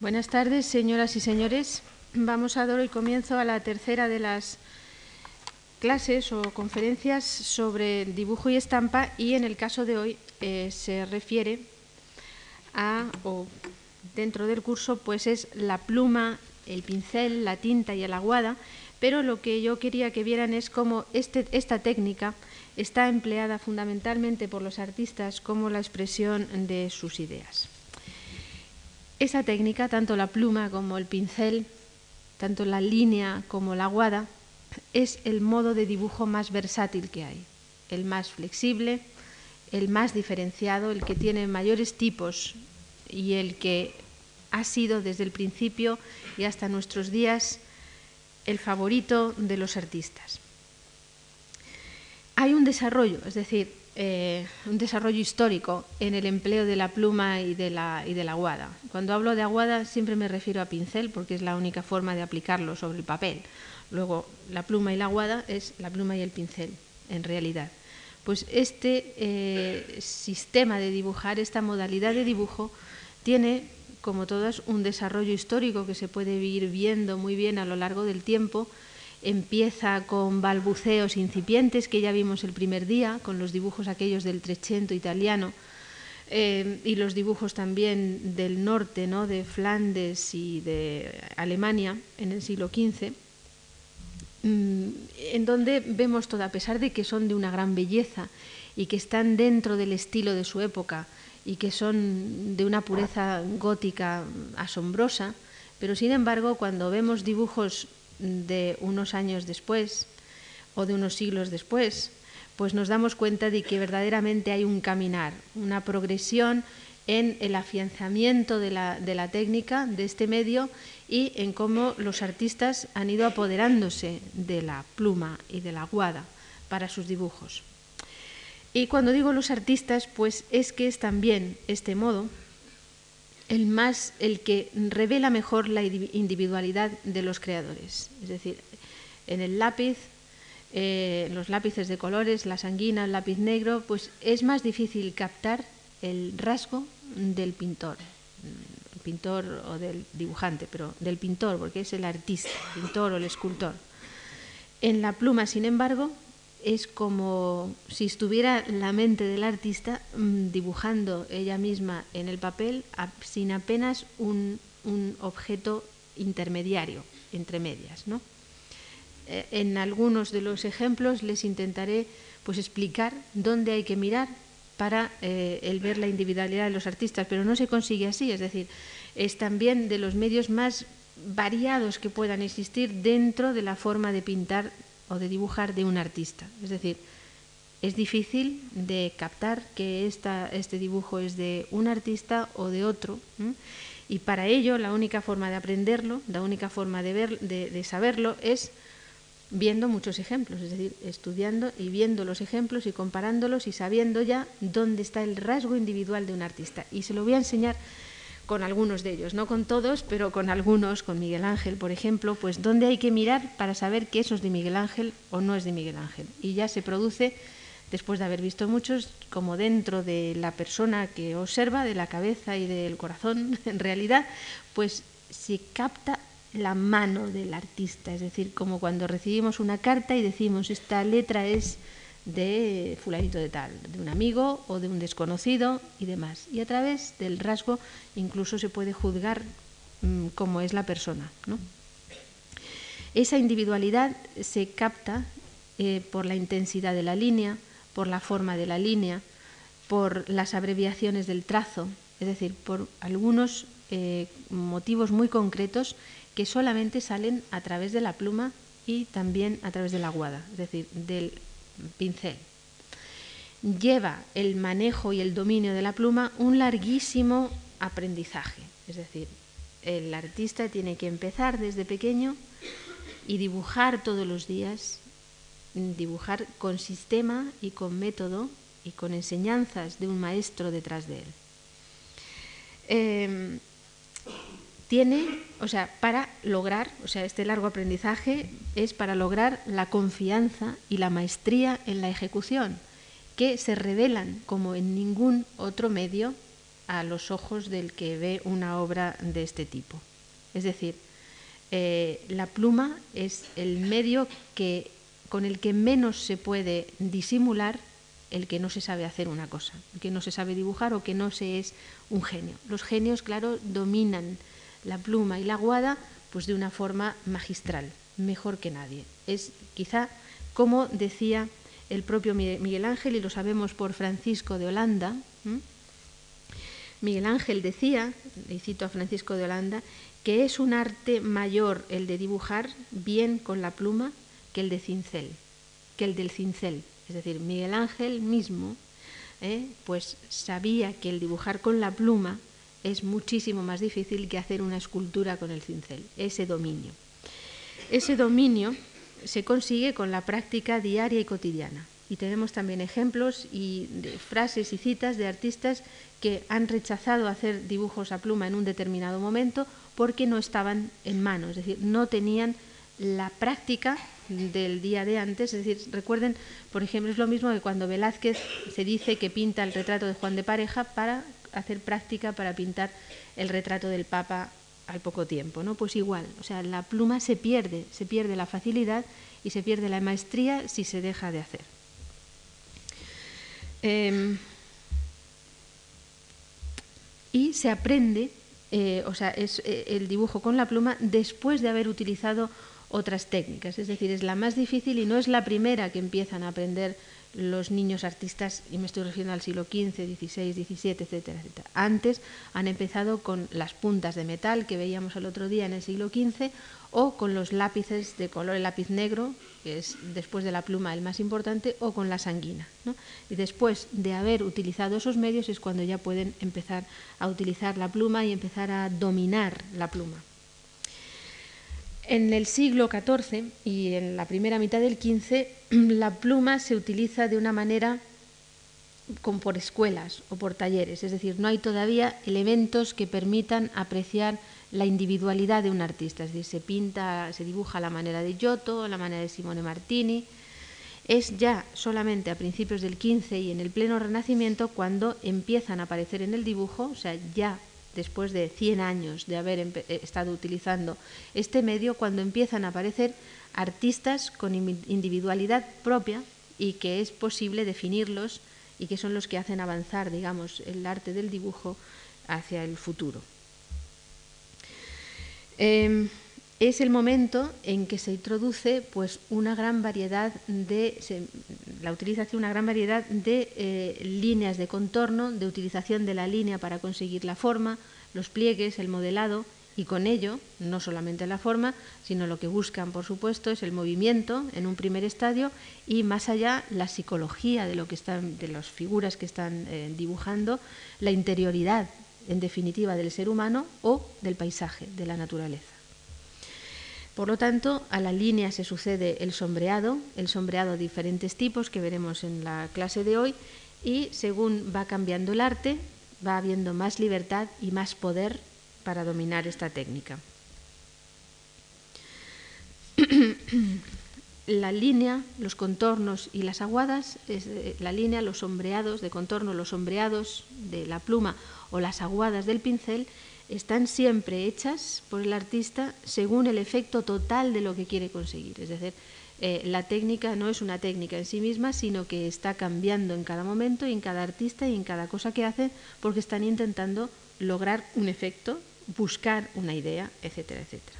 Buenas tardes, señoras y señores. Vamos a dar hoy comienzo a la tercera de las clases o conferencias sobre dibujo y estampa y en el caso de hoy eh, se refiere a, o dentro del curso, pues es la pluma, el pincel, la tinta y el aguada, pero lo que yo quería que vieran es cómo este, esta técnica está empleada fundamentalmente por los artistas como la expresión de sus ideas. Esa técnica, tanto la pluma como el pincel, tanto la línea como la aguada, es el modo de dibujo más versátil que hay, el más flexible, el más diferenciado, el que tiene mayores tipos y el que ha sido desde el principio y hasta nuestros días el favorito de los artistas. Hay un desarrollo, es decir, eh, un desarrollo histórico en el empleo de la pluma y de la, y de la aguada. Cuando hablo de aguada siempre me refiero a pincel porque es la única forma de aplicarlo sobre el papel. Luego, la pluma y la aguada es la pluma y el pincel, en realidad. Pues este eh, sistema de dibujar, esta modalidad de dibujo, tiene, como todas, un desarrollo histórico que se puede ir viendo muy bien a lo largo del tiempo empieza con balbuceos incipientes que ya vimos el primer día, con los dibujos aquellos del Trecento italiano eh, y los dibujos también del norte, ¿no? de Flandes y de Alemania en el siglo XV, mm, en donde vemos todo, a pesar de que son de una gran belleza y que están dentro del estilo de su época y que son de una pureza gótica asombrosa, pero sin embargo cuando vemos dibujos de unos años después o de unos siglos después, pues nos damos cuenta de que verdaderamente hay un caminar, una progresión en el afianzamiento de la, de la, técnica, de este medio, y en cómo los artistas han ido apoderándose de la pluma y de la aguada para sus dibujos. Y cuando digo los artistas, pues es que es también este modo el más el que revela mejor la individualidad de los creadores. Es decir, en el lápiz, eh, los lápices de colores, la sanguina, el lápiz negro, pues es más difícil captar el rasgo del pintor, el pintor o del dibujante, pero del pintor, porque es el artista, el pintor o el escultor. En la pluma, sin embargo, es como si estuviera la mente del artista mm, dibujando ella misma en el papel sin apenas un, objeto intermediario entre medias. ¿no? Eh, en algunos de los ejemplos les intentaré pues, explicar dónde hay que mirar para eh, el ver la individualidad de los artistas, pero no se consigue así, es decir, es también de los medios más variados que puedan existir dentro de la forma de pintar o de dibujar de un artista. Es decir, es difícil de captar que esta, este dibujo es de un artista o de otro. Y para ello la única forma de aprenderlo, la única forma de, ver, de, saberlo es viendo muchos ejemplos, es decir, estudiando y viendo los ejemplos y comparándolos y sabiendo ya dónde está el rasgo individual de un artista. Y se lo voy a enseñar con algunos de ellos, no con todos, pero con algunos, con Miguel Ángel, por ejemplo, pues dónde hay que mirar para saber que eso es de Miguel Ángel o no es de Miguel Ángel. Y ya se produce, después de haber visto muchos, como dentro de la persona que observa, de la cabeza y del corazón, en realidad, pues se capta la mano del artista, es decir, como cuando recibimos una carta y decimos esta letra es de fulanito de tal, de un amigo o de un desconocido y demás. Y a través del rasgo incluso se puede juzgar mm, cómo es la persona. Esa individualidad se capta eh, por la intensidad de la línea, por la forma de la línea, por las abreviaciones del trazo, es decir, por algunos eh, motivos muy concretos que solamente salen a través de la pluma y también a través de la aguada, es decir, del pincel. Lleva el manejo y el dominio de la pluma un larguísimo aprendizaje. Es decir, el artista tiene que empezar desde pequeño y dibujar todos los días, dibujar con sistema y con método y con enseñanzas de un maestro detrás de él. Em, tiene, o sea, para lograr, o sea, este largo aprendizaje es para lograr la confianza y la maestría en la ejecución, que se revelan como en ningún otro medio a los ojos del que ve una obra de este tipo. Es decir, eh, la pluma es el medio que, con el que menos se puede disimular el que no se sabe hacer una cosa, el que no se sabe dibujar o que no se es un genio. Los genios, claro, dominan la pluma y la aguada pues de una forma magistral, mejor que nadie. Es quizá como decía el propio Miguel Ángel, y lo sabemos por Francisco de Holanda. Miguel Ángel decía, y cito a Francisco de Holanda, que es un arte mayor el de dibujar bien con la pluma que el de cincel, que el del cincel. Es decir, Miguel Ángel mismo, ¿eh? pues sabía que el dibujar con la pluma es muchísimo más difícil que hacer una escultura con el cincel, ese dominio. Ese dominio se consigue con la práctica diaria y cotidiana. Y tenemos también ejemplos y de frases y citas de artistas que han rechazado hacer dibujos a pluma en un determinado momento porque no estaban en mano, es decir, no tenían la práctica del día de antes. Es decir, recuerden, por ejemplo, es lo mismo que cuando Velázquez se dice que pinta el retrato de Juan de Pareja para hacer práctica para pintar el retrato del Papa al poco tiempo, ¿no? Pues igual, o sea, la pluma se pierde, se pierde la facilidad y se pierde la maestría si se deja de hacer. Em, y se aprende, eh, o sea, es eh, el dibujo con la pluma después de haber utilizado otras técnicas, es decir, es la más difícil y no es la primera que empiezan a aprender los niños artistas, y me estoy refiriendo al siglo XV, XVI, XVII, etcétera, etcétera. Antes han empezado con las puntas de metal que veíamos el otro día en el siglo XV o con los lápices de color, el lápiz negro, que es después de la pluma el más importante, o con la sanguina. Y después de haber utilizado esos medios es cuando ya pueden empezar a utilizar la pluma y empezar a dominar la pluma. En el siglo XIV y en la primera mitad del XV, la pluma se utiliza de una manera como por escuelas o por talleres, es decir, no hay todavía elementos que permitan apreciar la individualidad de un artista, es decir, se pinta, se dibuja a la manera de Giotto, a la manera de Simone Martini. Es ya solamente a principios del XV y en el pleno Renacimiento cuando empiezan a aparecer en el dibujo, o sea, ya después de 100 años de haber eh, estado utilizando este medio, cuando empiezan a aparecer artistas con individualidad propia y que es posible definirlos y que son los que hacen avanzar, digamos, el arte del dibujo hacia el futuro. Em, es el momento en que se introduce pues una gran variedad de la utilización una gran variedad de eh, líneas de contorno de utilización de la línea para conseguir la forma los pliegues el modelado y con ello no solamente la forma sino lo que buscan por supuesto es el movimiento en un primer estadio y más allá la psicología de lo que están de las figuras que están eh, dibujando la interioridad en definitiva del ser humano o del paisaje de la naturaleza por lo tanto, a la línea se sucede el sombreado, el sombreado de diferentes tipos que veremos en la clase de hoy, y según va cambiando el arte, va habiendo más libertad y más poder para dominar esta técnica. la línea, los contornos y las aguadas, eh, la línea, los sombreados de contorno, los sombreados de la pluma o las aguadas del pincel están siempre hechas por el artista según el efecto total de lo que quiere conseguir. Es decir, eh, la técnica no es una técnica en sí misma, sino que está cambiando en cada momento y en cada artista y en cada cosa que hace, porque están intentando lograr un efecto, buscar una idea, etcétera, etcétera.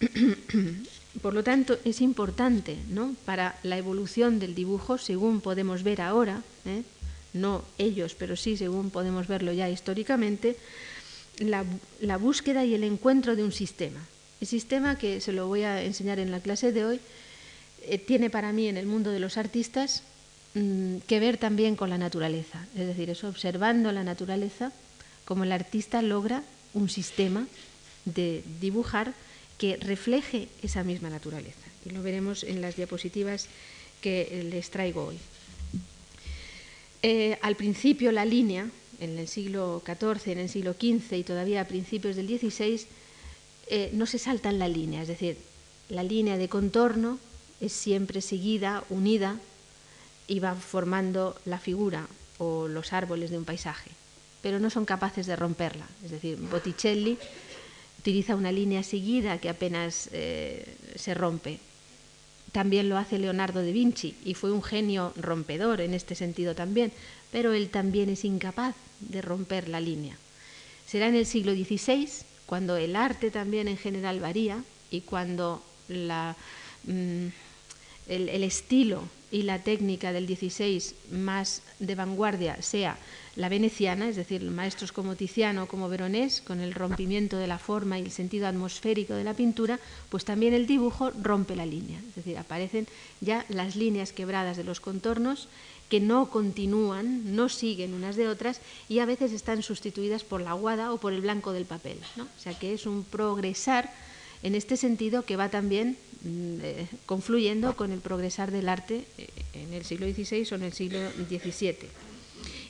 Por lo tanto, es importante ¿no? para la evolución del dibujo, según podemos ver ahora, ¿eh? No ellos, pero sí, según podemos verlo ya históricamente, la, búsqueda y el encuentro de un sistema. El sistema que se lo voy a enseñar en la clase de hoy eh, tiene para mí en el mundo de los artistas mm, que ver también con la naturaleza. Es decir, es observando la naturaleza como el artista logra un sistema de dibujar que refleje esa misma naturaleza. Y lo veremos en las diapositivas que les traigo hoy. Eh, al principio la línea, en el siglo XIV, en el siglo XV y todavía a principios del XVI, eh, no se salta en la línea, es decir, la línea de contorno es siempre seguida, unida y va formando la figura o los árboles de un paisaje, pero no son capaces de romperla. Es decir, Botticelli utiliza una línea seguida que apenas eh, se rompe. También lo hace Leonardo da Vinci y fue un genio rompedor en este sentido también, pero él también es incapaz de romper la línea. Será en el siglo XVI cuando el arte también en general varía y cuando la, mm, el, el estilo y la técnica del XVI más de vanguardia sea la veneciana, es decir, maestros como Tiziano, como Veronés, con el rompimiento de la forma y el sentido atmosférico de la pintura, pues también el dibujo rompe la línea, es decir, aparecen ya las líneas quebradas de los contornos que no continúan, no siguen unas de otras y a veces están sustituidas por la aguada o por el blanco del papel. O sea que es un progresar en este sentido que va también mm, eh, confluyendo con el progresar del arte eh, en el siglo XVI o en el siglo XVII.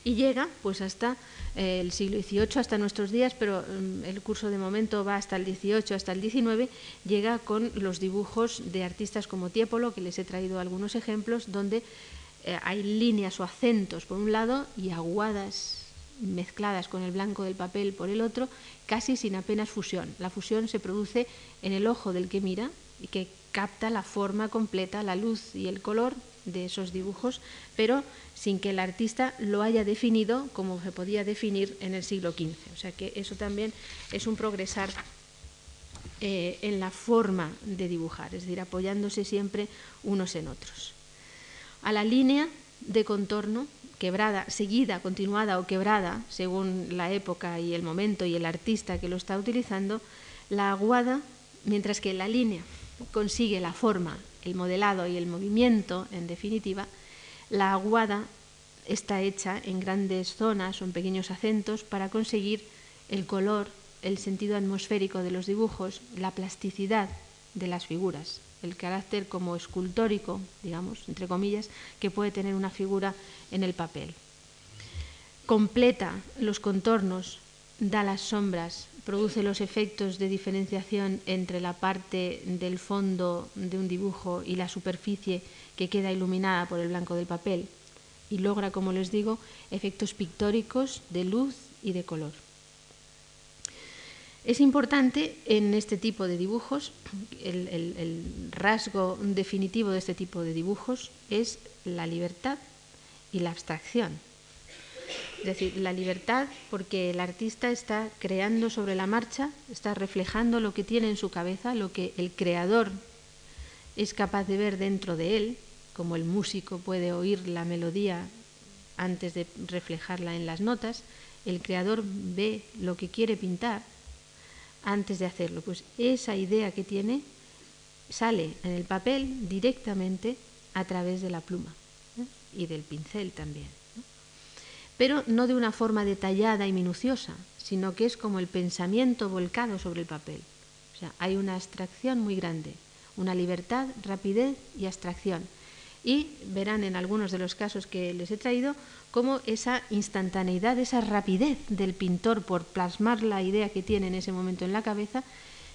Y llega pues hasta eh, el siglo XVIII, hasta nuestros días, pero mm, el curso de momento va hasta el XVIII, hasta el XIX, llega con los dibujos de artistas como Tiepolo, que les he traído algunos ejemplos, donde hay líneas o acentos por un lado y aguadas mezcladas con el blanco del papel por el otro, casi sin apenas fusión. La fusión se produce en el ojo del que mira y que capta la forma completa, la luz y el color de esos dibujos, pero sin que el artista lo haya definido como se podía definir en el siglo XV. O sea que eso también es un progresar eh, en la forma de dibujar, es decir, apoyándose siempre unos en otros. A la línea de contorno quebrada, seguida, continuada o quebrada, según la época y el momento y el artista que lo está utilizando, la aguada, mientras que la línea consigue la forma, el modelado y el movimiento, en definitiva, la aguada está hecha en grandes zonas o en pequeños acentos para conseguir el color, el sentido atmosférico de los dibujos, la plasticidad de las figuras el carácter como escultórico, digamos, entre comillas, que puede tener una figura en el papel. Completa los contornos, da las sombras, produce los efectos de diferenciación entre la parte del fondo de un dibujo y la superficie que queda iluminada por el blanco del papel y logra, como les digo, efectos pictóricos de luz y de color. Es importante en este tipo de dibujos, el, rasgo definitivo de este tipo de dibujos es la libertad y la abstracción. Es decir, la libertad porque el artista está creando sobre la marcha, está reflejando lo que tiene en su cabeza, lo que el creador es capaz de ver dentro de él, como el músico puede oír la melodía antes de reflejarla en las notas, el creador ve lo que quiere pintar antes de hacerlo. Pues esa idea que tiene sale en el papel directamente a través de la pluma y del pincel también. Pero no de una forma detallada y minuciosa, sino que es como el pensamiento volcado sobre el papel. O sea, hay una abstracción muy grande, una libertad, rapidez y abstracción. Y verán en algunos de los casos que les he traído cómo esa instantaneidad, esa rapidez del pintor por plasmar la idea que tiene en ese momento en la cabeza,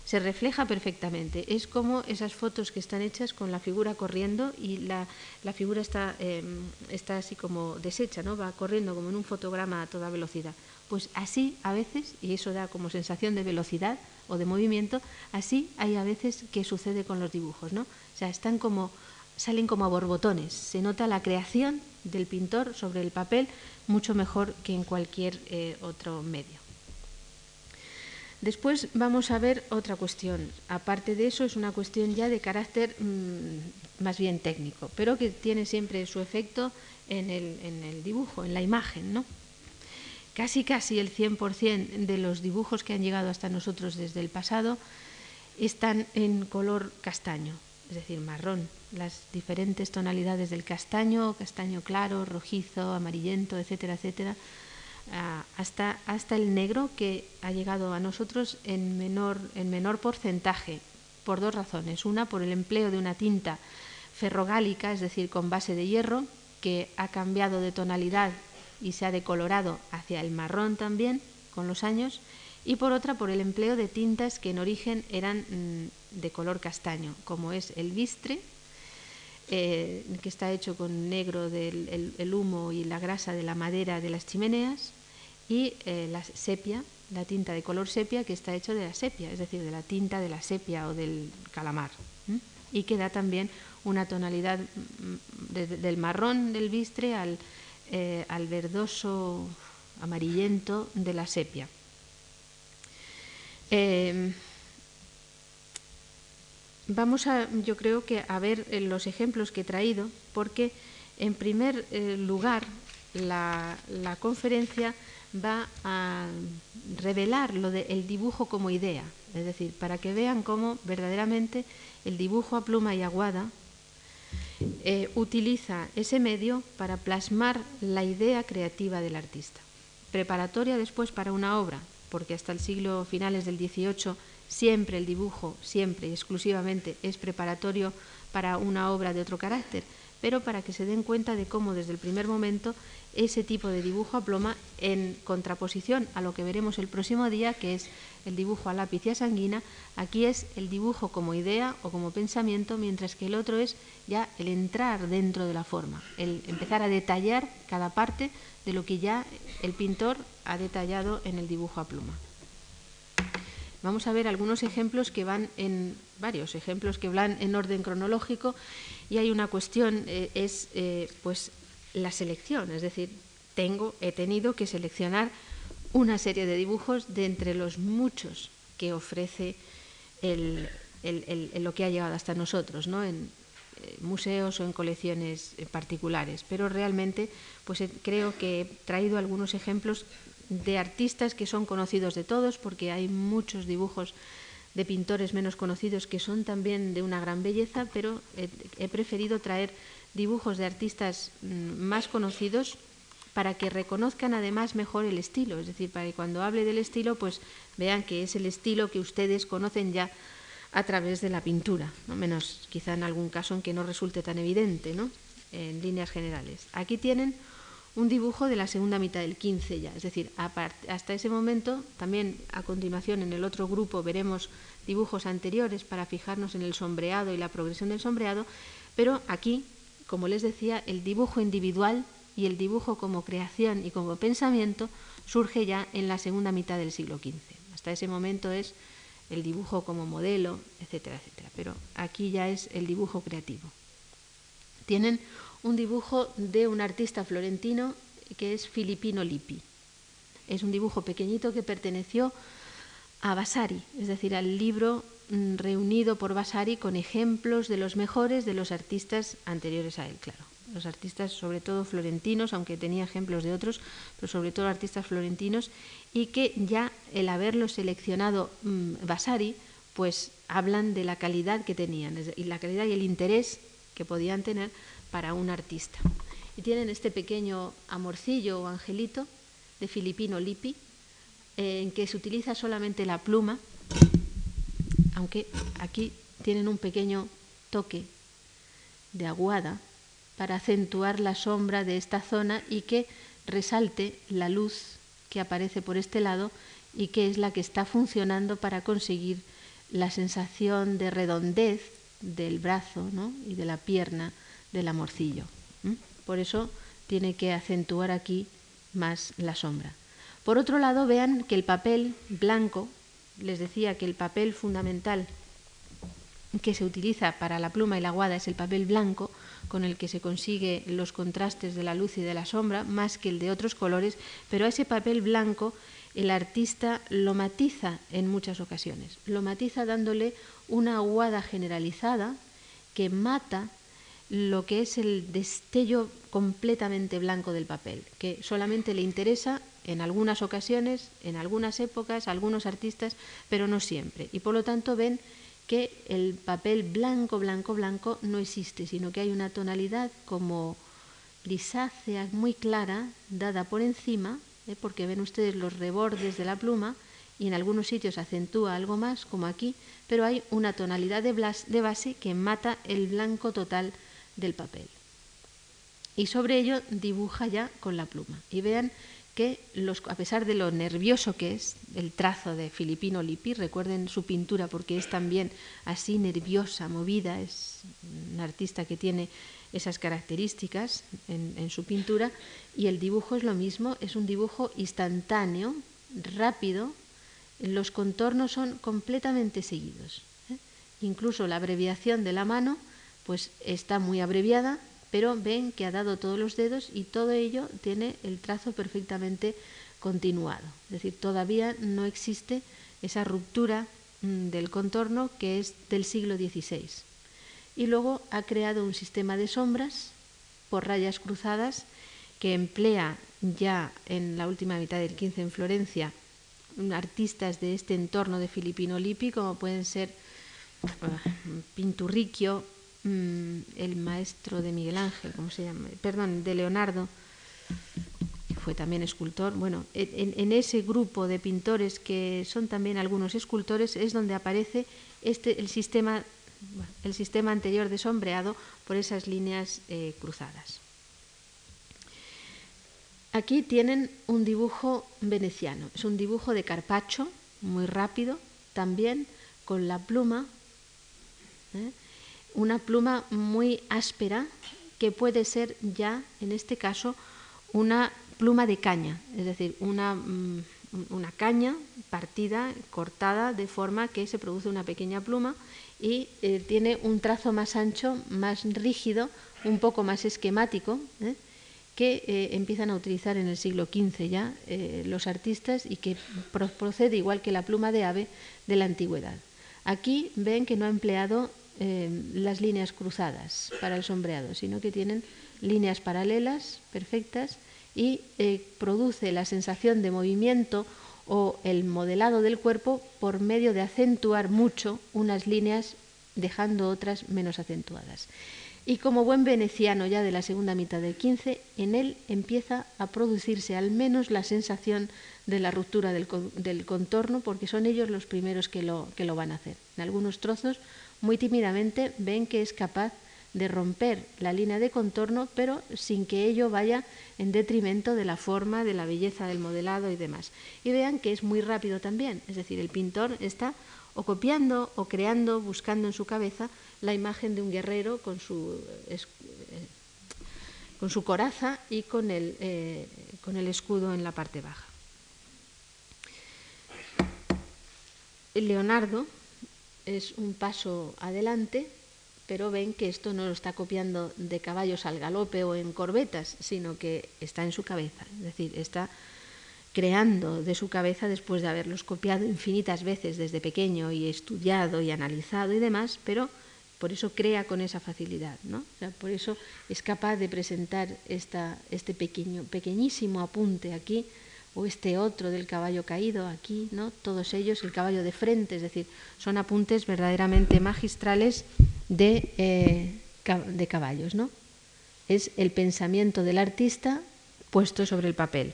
se refleja perfectamente. Es como esas fotos que están hechas con la figura corriendo y la, figura está, em, está así como deshecha, ¿no? va corriendo como en un fotograma a toda velocidad. Pues así a veces, y eso da como sensación de velocidad o de movimiento, así hay a veces que sucede con los dibujos. ¿no? O sea, están como salen como a borbotones. Se nota la creación del pintor sobre el papel mucho mejor que en cualquier eh, otro medio. Después vamos a ver otra cuestión. Aparte de eso, es una cuestión ya de carácter mm, más bien técnico, pero que tiene siempre su efecto en el, en el dibujo, en la imagen. ¿no? Casi, casi el 100% de los dibujos que han llegado hasta nosotros desde el pasado están en color castaño, es decir, marrón, las diferentes tonalidades del castaño, castaño claro, rojizo, amarillento, etcétera, etcétera, ah, hasta, hasta el negro que ha llegado a nosotros en menor, en menor porcentaje, por dos razones. Una, por el empleo de una tinta ferrogálica, es decir, con base de hierro, que ha cambiado de tonalidad y se ha decolorado hacia el marrón también con los años, y por otra, por el empleo de tintas que en origen eran mm, de color castaño, como es el bistre, eh, que está hecho con negro del el, humo y la grasa de la madera de las chimeneas, y eh, la sepia, la tinta de color sepia, que está hecho de la sepia, es decir, de la tinta de la sepia o del calamar, y que da también una tonalidad mm, del marrón del bistre eh, al verdoso amarillento de la sepia. Vamos a, yo creo que a ver eh, los ejemplos que he traído, porque en primer eh, lugar la, conferencia va a revelar lo del dibujo como idea, es decir, para que vean cómo verdaderamente el dibujo a pluma y aguada eh, utiliza ese medio para plasmar la idea creativa del artista, preparatoria después para una obra, porque hasta el siglo finales del XVIII siempre el dibujo, siempre y exclusivamente es preparatorio para una obra de otro carácter, pero para que se den cuenta de cómo desde el primer momento ese tipo de dibujo a ploma en contraposición a lo que veremos el próximo día, que es el dibujo a lápiz y a sanguina, aquí es el dibujo como idea o como pensamiento, mientras que el otro es ya el entrar dentro de la forma, el empezar a detallar cada parte de lo que ya el pintor ha detallado en el dibujo a pluma. Vamos a ver algunos ejemplos que van en varios ejemplos que van en orden cronológico y hay una cuestión eh, es eh, pues la selección, es decir, tengo, he tenido que seleccionar una serie de dibujos de entre los muchos que ofrece lo que ha llegado hasta nosotros, ¿no? en eh, museos o en colecciones particulares. Pero realmente pues, creo que he traído algunos ejemplos de artistas que son conocidos de todos, porque hay muchos dibujos de pintores menos conocidos que son también de una gran belleza, pero he preferido traer dibujos de artistas mm, más conocidos para que reconozcan además mejor el estilo, es decir, para que cuando hable del estilo, pues vean que es el estilo que ustedes conocen ya a través de la pintura, ¿no? menos quizá en algún caso en que no resulte tan evidente, ¿no? en líneas generales. Aquí tienen un dibujo de la segunda mitad del 15 ya, es decir, hasta ese momento, también a continuación en el otro grupo veremos dibujos anteriores para fijarnos en el sombreado y la progresión del sombreado, pero aquí como les decía, el dibujo individual y el dibujo como creación y como pensamiento surge ya en la segunda mitad del siglo XV. Hasta ese momento es el dibujo como modelo, etcétera, etcétera. Pero aquí ya es el dibujo creativo. Tienen un dibujo de un artista florentino que es Filippino Lippi. Es un dibujo pequeñito que perteneció a Vasari, es decir, al libro Mm, reunido por Vasari con ejemplos de los mejores de los artistas anteriores a él, claro. Los artistas, sobre todo florentinos, aunque tenía ejemplos de otros, pero sobre todo artistas florentinos, y que ya el haberlo seleccionado mm, Vasari, pues hablan de la calidad que tenían, y la calidad y el interés que podían tener para un artista. Y tienen este pequeño amorcillo o angelito de Filipino Lippi, en que se utiliza solamente la pluma aunque aquí tienen un pequeño toque de aguada para acentuar la sombra de esta zona y que resalte la luz que aparece por este lado y que es la que está funcionando para conseguir la sensación de redondez del brazo y de la pierna del amorcillo. Por eso tiene que acentuar aquí más la sombra. Por otro lado, vean que el papel blanco les decía que el papel fundamental que se utiliza para la pluma y la aguada es el papel blanco, con el que se consigue los contrastes de la luz y de la sombra, más que el de otros colores, pero a ese papel blanco el artista lo matiza en muchas ocasiones. Lo matiza dándole una aguada generalizada que mata lo que es el destello completamente blanco del papel, que solamente le interesa en algunas ocasiones, en algunas épocas, algunos artistas, pero no siempre. Y por lo tanto ven que el papel blanco, blanco, blanco no existe, sino que hay una tonalidad como grisácea muy clara, dada por encima, ¿eh? porque ven ustedes los rebordes de la pluma y en algunos sitios acentúa algo más, como aquí, pero hay una tonalidad de base que mata el blanco total del papel. Y sobre ello dibuja ya con la pluma. Y vean que los, a pesar de lo nervioso que es el trazo de Filipino Lippi, recuerden su pintura porque es también así nerviosa, movida, es un artista que tiene esas características en, su pintura y el dibujo es lo mismo, es un dibujo instantáneo, rápido, los contornos son completamente seguidos. ¿eh? Incluso la abreviación de la mano pues está muy abreviada, pero ven que ha dado todos los dedos y todo ello tiene el trazo perfectamente continuado. Es decir, todavía no existe esa ruptura mm, del contorno que es del siglo XVI. Y luego ha creado un sistema de sombras por rayas cruzadas que emplea ya en la última mitad del XV en Florencia artistas de este entorno de Filipino Lippi, como pueden ser uh, Pinturricchio, mm, el maestro de Miguel Ángel, ¿cómo se llama? Perdón, de Leonardo, que fue también escultor. Bueno, en, ese grupo de pintores que son también algunos escultores es donde aparece este, el, sistema, el sistema anterior de sombreado por esas líneas eh, cruzadas. Aquí tienen un dibujo veneciano, es un dibujo de Carpaccio, muy rápido, también con la pluma, ¿eh? Una pluma muy áspera que puede ser ya, en este caso, una pluma de caña, es decir, una, mm, una caña partida, cortada, de forma que se produce una pequeña pluma y eh, tiene un trazo más ancho, más rígido, un poco más esquemático. ¿eh? que eh, empiezan a utilizar en el siglo XV ya los artistas y que procede, igual que la pluma de ave, de la antigüedad. Aquí ven que no ha empleado eh, las líneas cruzadas para el sombreado, sino que tienen líneas paralelas, perfectas, y produce la sensación de movimiento o el modelado del cuerpo por medio de acentuar mucho unas líneas dejando otras menos acentuadas y como buen veneciano ya de la segunda mitad del XV, en él empieza a producirse al menos la sensación de la ruptura del, contorno, porque son ellos los primeros que lo, que lo van a hacer. En algunos trozos, muy tímidamente, ven que es capaz de romper la línea de contorno, pero sin que ello vaya en detrimento de la forma, de la belleza del modelado y demás. Y vean que es muy rápido también, es decir, el pintor está o copiando o creando, buscando en su cabeza la imagen de un guerrero con su, eh, con su coraza y con el, eh, con el escudo en la parte baja. Leonardo es un paso adelante, pero ven que esto no lo está copiando de caballos al galope o en corbetas, sino que está en su cabeza, es decir, está creando de su cabeza después de haberlos copiado infinitas veces desde pequeño y estudiado y analizado y demás, pero por eso crea con esa facilidad, ¿no? por eso es capaz de presentar este pequeño, pequeñísimo apunte aquí, o este otro del caballo caído aquí, ¿no? Todos ellos, el caballo de frente, es decir, son apuntes verdaderamente magistrales de, eh, de caballos, ¿no? Es el pensamiento del artista puesto sobre el papel.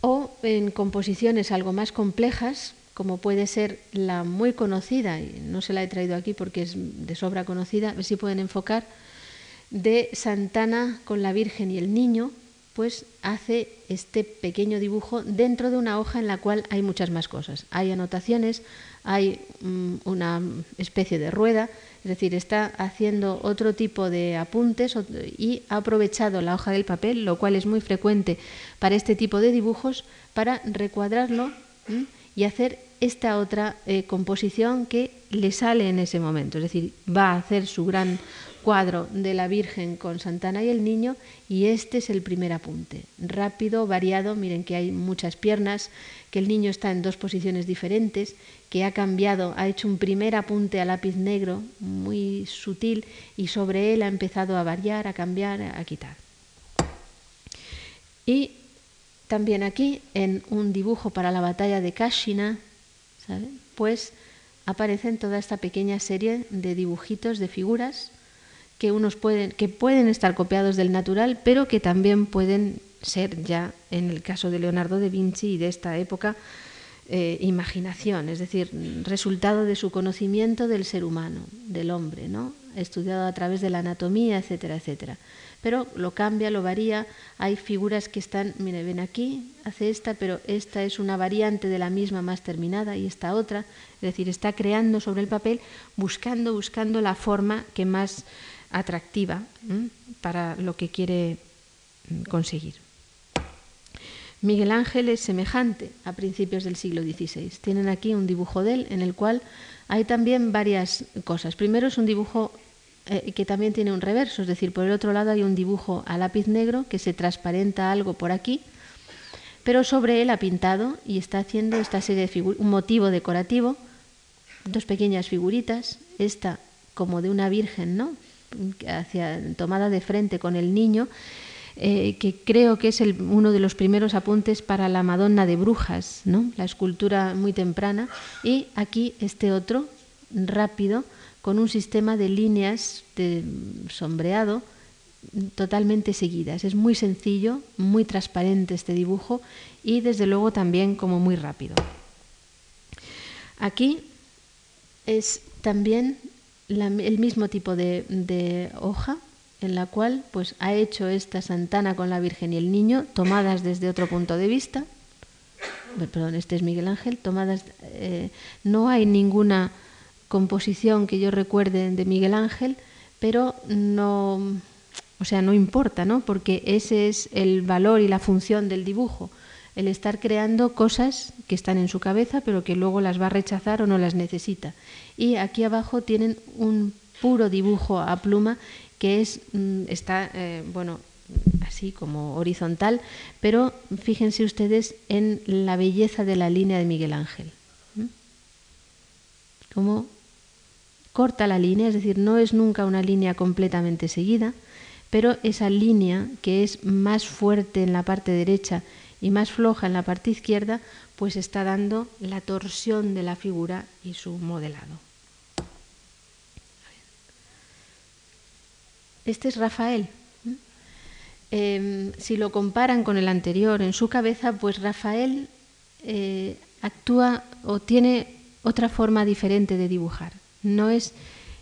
O en composiciones algo más complejas, como puede ser la muy conocida, y no se la he traído aquí porque es de sobra conocida, a ver si pueden enfocar, de Santana con la Virgen y el Niño, pues hace este pequeño dibujo dentro de una hoja en la cual hay muchas más cosas. Hay anotaciones, hay mm, una especie de rueda, es decir, está haciendo otro tipo de apuntes y ha aprovechado la hoja del papel, lo cual es muy frecuente para este tipo de dibujos, para recuadrarlo y hacer esta otra eh, composición que le sale en ese momento. Es decir, va a hacer su gran cuadro de la Virgen con Santana y el niño y este es el primer apunte. Rápido, variado, miren que hay muchas piernas, que el niño está en dos posiciones diferentes, que ha cambiado, ha hecho un primer apunte a lápiz negro muy sutil y sobre él ha empezado a variar, a cambiar, a quitar. Y también aquí, en un dibujo para la batalla de Kashina, pues aparecen toda esta pequeña serie de dibujitos, de figuras, que, unos pueden, que pueden estar copiados del natural, pero que también pueden ser ya, en el caso de Leonardo da Vinci y de esta época, eh, imaginación, es decir, resultado de su conocimiento del ser humano, del hombre, ¿no? estudiado a través de la anatomía, etcétera, etcétera. Pero lo cambia, lo varía. Hay figuras que están, mire, ven aquí, hace esta, pero esta es una variante de la misma más terminada y esta otra. Es decir, está creando sobre el papel, buscando, buscando la forma que más atractiva para lo que quiere mm, conseguir. Miguel Ángel es semejante a principios del siglo XVI. Tienen aquí un dibujo de él en el cual hay también varias cosas. Primero es un dibujo eh, que también tiene un reverso, es decir, por el otro lado hay un dibujo a lápiz negro que se transparenta algo por aquí, pero sobre él ha pintado y está haciendo esta serie de un motivo decorativo, dos pequeñas figuritas, esta como de una virgen, ¿no? Hacia, tomada de frente con el niño eh, que creo que es uno de los primeros apuntes para la Madonna de Brujas, ¿no? la escultura muy temprana, y aquí este otro, rápido, con un sistema de líneas de sombreado totalmente seguidas. Es muy sencillo, muy transparente este dibujo y desde luego también como muy rápido. Aquí es también el mismo tipo de hoja, en la cual pues ha hecho esta Santana con la Virgen y el Niño, tomadas desde otro punto de vista. Perdón, este es Miguel Ángel, tomadas. Eh, no hay ninguna composición que yo recuerde de Miguel Ángel, pero no, o sea, no importa, ¿no? Porque ese es el valor y la función del dibujo, el estar creando cosas que están en su cabeza, pero que luego las va a rechazar o no las necesita. Y aquí abajo tienen un puro dibujo a pluma que es, mm, está, eh, bueno, así como horizontal, pero fíjense ustedes en la belleza de la línea de Miguel Ángel. Cómo corta la línea, es decir, no es nunca una línea completamente seguida, pero esa línea que es más fuerte en la parte derecha y más floja en la parte izquierda, pues está dando la torsión de la figura y su modelado. Este es Rafael. Em, si lo comparan con el anterior en su cabeza, pues Rafael eh, actúa o tiene otra forma diferente de dibujar. No es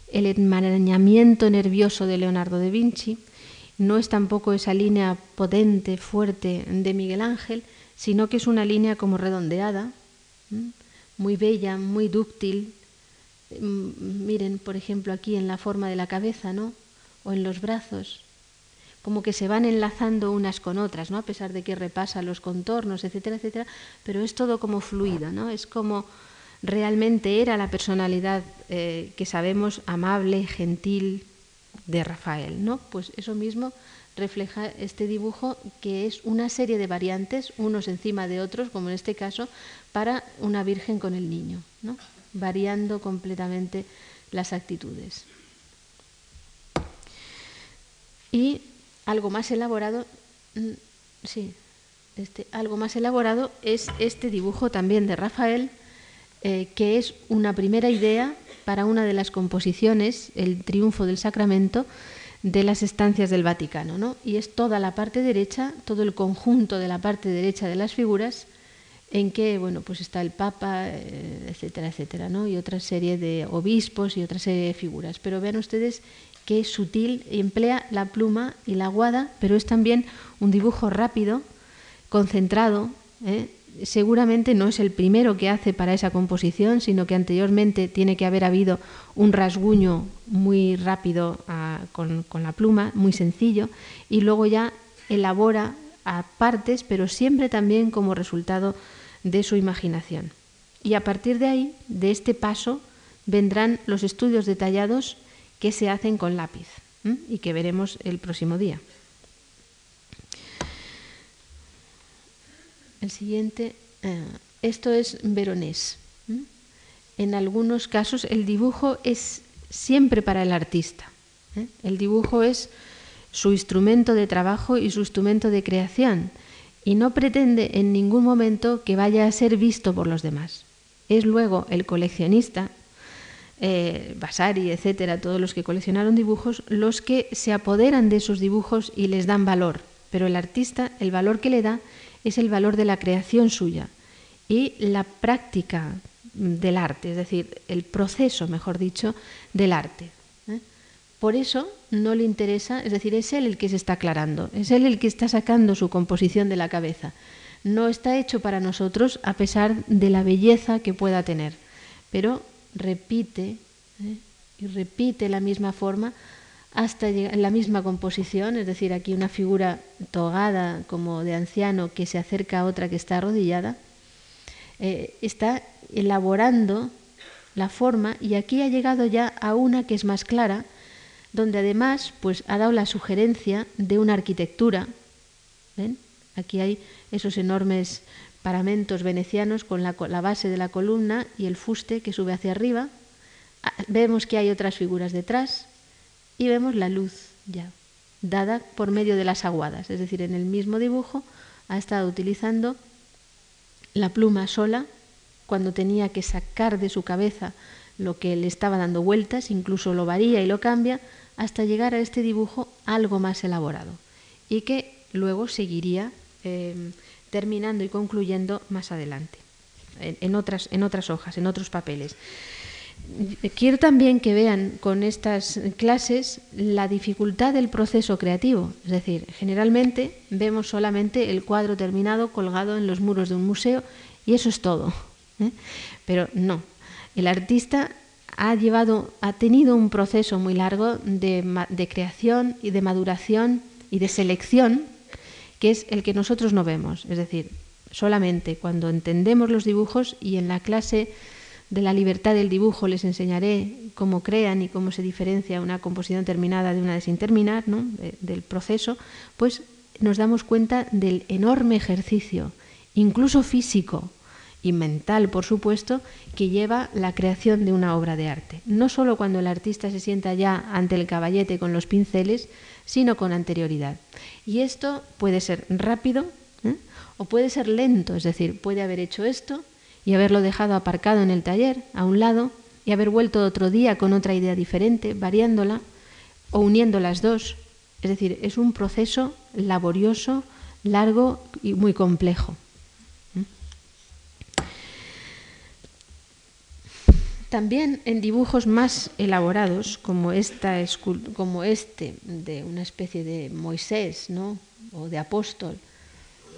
el enmarañamiento nervioso de Leonardo da Vinci, no es tampoco esa línea potente, fuerte de Miguel Ángel, sino que es una línea como redondeada, muy bella, muy dúctil. Mm, miren, por ejemplo, aquí en la forma de la cabeza, ¿no? o en los brazos, como que se van enlazando unas con otras, ¿no? A pesar de que repasa los contornos, etcétera, etcétera, pero es todo como fluido, ¿no? Es como realmente era la personalidad eh, que sabemos amable, gentil de Rafael, ¿no? Pues eso mismo refleja este dibujo que es una serie de variantes, unos encima de otros, como en este caso, para una virgen con el niño, variando completamente las actitudes. Y algo más elaborado, mm, sí, este, algo más elaborado es este dibujo también de Rafael, eh, que es una primera idea para una de las composiciones, el Triunfo del Sacramento, de las estancias del Vaticano, ¿no? Y es toda la parte derecha, todo el conjunto de la parte derecha de las figuras, en que, bueno, pues está el Papa, eh, etcétera, etcétera, ¿no? Y otra serie de obispos y otra serie de figuras. Pero vean ustedes que es sutil emplea la pluma y la aguada, pero es también un dibujo rápido, concentrado. ¿eh? Seguramente no es el primero que hace para esa composición, sino que anteriormente tiene que haber habido un rasguño muy rápido ah, con, con la pluma, muy sencillo, y luego ya elabora a partes, pero siempre también como resultado de su imaginación. Y a partir de ahí, de este paso, vendrán los estudios detallados que se hacen con lápiz y que veremos el próximo día. El siguiente, eh, esto es veronés. En algunos casos el dibujo es siempre para el artista. ¿eh? El dibujo es su instrumento de trabajo y su instrumento de creación y no pretende en ningún momento que vaya a ser visto por los demás. Es luego el coleccionista eh, Vasari, etcétera, todos los que coleccionaron dibujos, los que se apoderan de esos dibujos y les dan valor. Pero el artista, el valor que le da es el valor de la creación suya. y la práctica del arte, es decir, el proceso, mejor dicho, del arte. ¿eh? Por eso no le interesa, es decir, es él el que se está aclarando, es él el que está sacando su composición de la cabeza. No está hecho para nosotros a pesar de la belleza que pueda tener, pero repite ¿eh? y repite la misma forma hasta la misma composición, es decir, aquí una figura togada como de anciano que se acerca a otra que está arrodillada, eh, está elaborando la forma y aquí ha llegado ya a una que es más clara, donde además pues, ha dado la sugerencia de una arquitectura. ¿Ven? Aquí hay esos enormes paramentos venecianos con la, base de la columna y el fuste que sube hacia arriba. Ah, vemos que hay otras figuras detrás, y vemos la luz ya dada por medio de las aguadas, es decir, en el mismo dibujo ha estado utilizando la pluma sola cuando tenía que sacar de su cabeza lo que le estaba dando vueltas, incluso lo varía y lo cambia, hasta llegar a este dibujo algo más elaborado y que luego seguiría em, terminando y concluyendo más adelante, en, otras, en otras hojas, en otros papeles. Quiero también que vean con estas clases la dificultad del proceso creativo. Es decir, generalmente vemos solamente el cuadro terminado colgado en los muros de un museo y eso es todo. ¿eh? Pero no, el artista ha llevado, ha tenido un proceso muy largo de, de creación y de maduración y de selección que es el que nosotros no vemos. Es decir, solamente cuando entendemos los dibujos y en la clase de la libertad del dibujo les enseñaré cómo crean y cómo se diferencia una composición terminada de una de sin terminar, ¿no? del proceso, pues nos damos cuenta del enorme ejercicio, incluso físico y mental, por supuesto, que lleva la creación de una obra de arte. No solo cuando el artista se sienta ya ante el caballete con los pinceles, sino con anterioridad. Y esto puede ser rápido ¿eh? o puede ser lento, es decir, puede haber hecho esto y haberlo dejado aparcado en el taller, a un lado, y haber vuelto otro día con otra idea diferente, variándola o uniendo las dos. Es decir, es un proceso laborioso, largo y muy complejo. ¿Mm? También en dibujos más elaborados, como, esta, como este de una especie de Moisés ¿no? o de apóstol,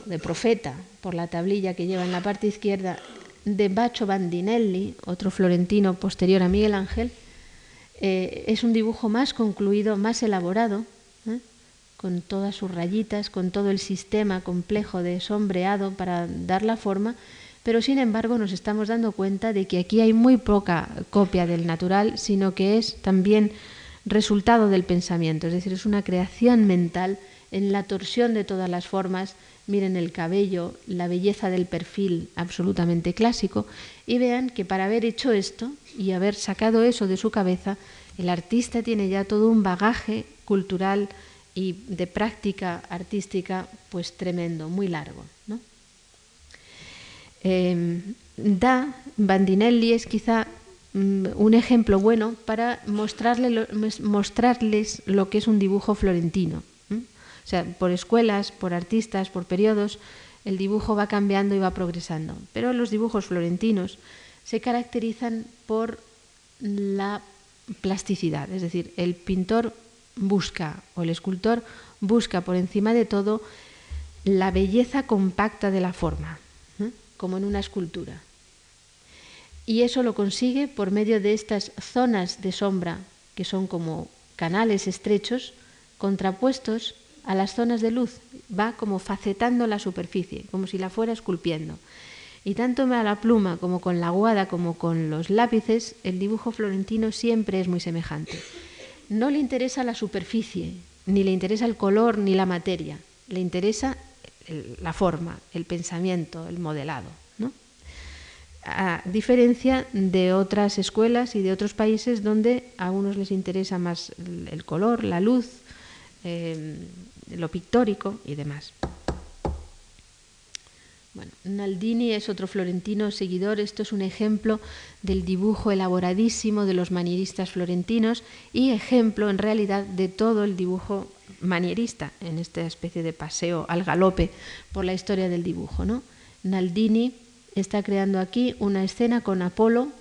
de profeta, por la tablilla que lleva en la parte izquierda, de Baccio Bandinelli, otro florentino posterior a Miguel Ángel, eh, es un dibujo más concluido, más elaborado, ¿eh? con todas sus rayitas, con todo el sistema complejo de sombreado para dar la forma, pero sin embargo nos estamos dando cuenta de que aquí hay muy poca copia del natural, sino que es también resultado del pensamiento, es decir, es una creación mental en la torsión de todas las formas miren el cabello, la belleza del perfil absolutamente clásico y vean que para haber hecho esto y haber sacado eso de su cabeza, el artista tiene ya todo un bagaje cultural y de práctica artística pues tremendo, muy largo. Em, da, Bandinelli es quizá mm, un ejemplo bueno para mostrarles lo que es un dibujo florentino. O sea, por escuelas, por artistas, por periodos, el dibujo va cambiando y va progresando. Pero los dibujos florentinos se caracterizan por la plasticidad, es decir, el pintor busca o el escultor busca por encima de todo la belleza compacta de la forma, ¿eh? como en una escultura. Y eso lo consigue por medio de estas zonas de sombra, que son como canales estrechos, contrapuestos a las zonas de luz, va como facetando la superficie, como si la fuera esculpiendo. Y tanto a la pluma como con la aguada como con los lápices, el dibujo florentino siempre es muy semejante. No le interesa la superficie, ni le interesa el color ni la materia, le interesa la forma, el pensamiento, el modelado. A diferencia de otras escuelas y de otros países donde a unos les interesa más el color, la luz, eh, lo pictórico y demás. Naldini es otro florentino seguidor. Esto es un ejemplo del dibujo elaboradísimo de los manieristas florentinos y ejemplo en realidad de todo el dibujo manierista en esta especie de paseo al galope por la historia del dibujo. ¿no? Naldini está creando aquí una escena con Apolo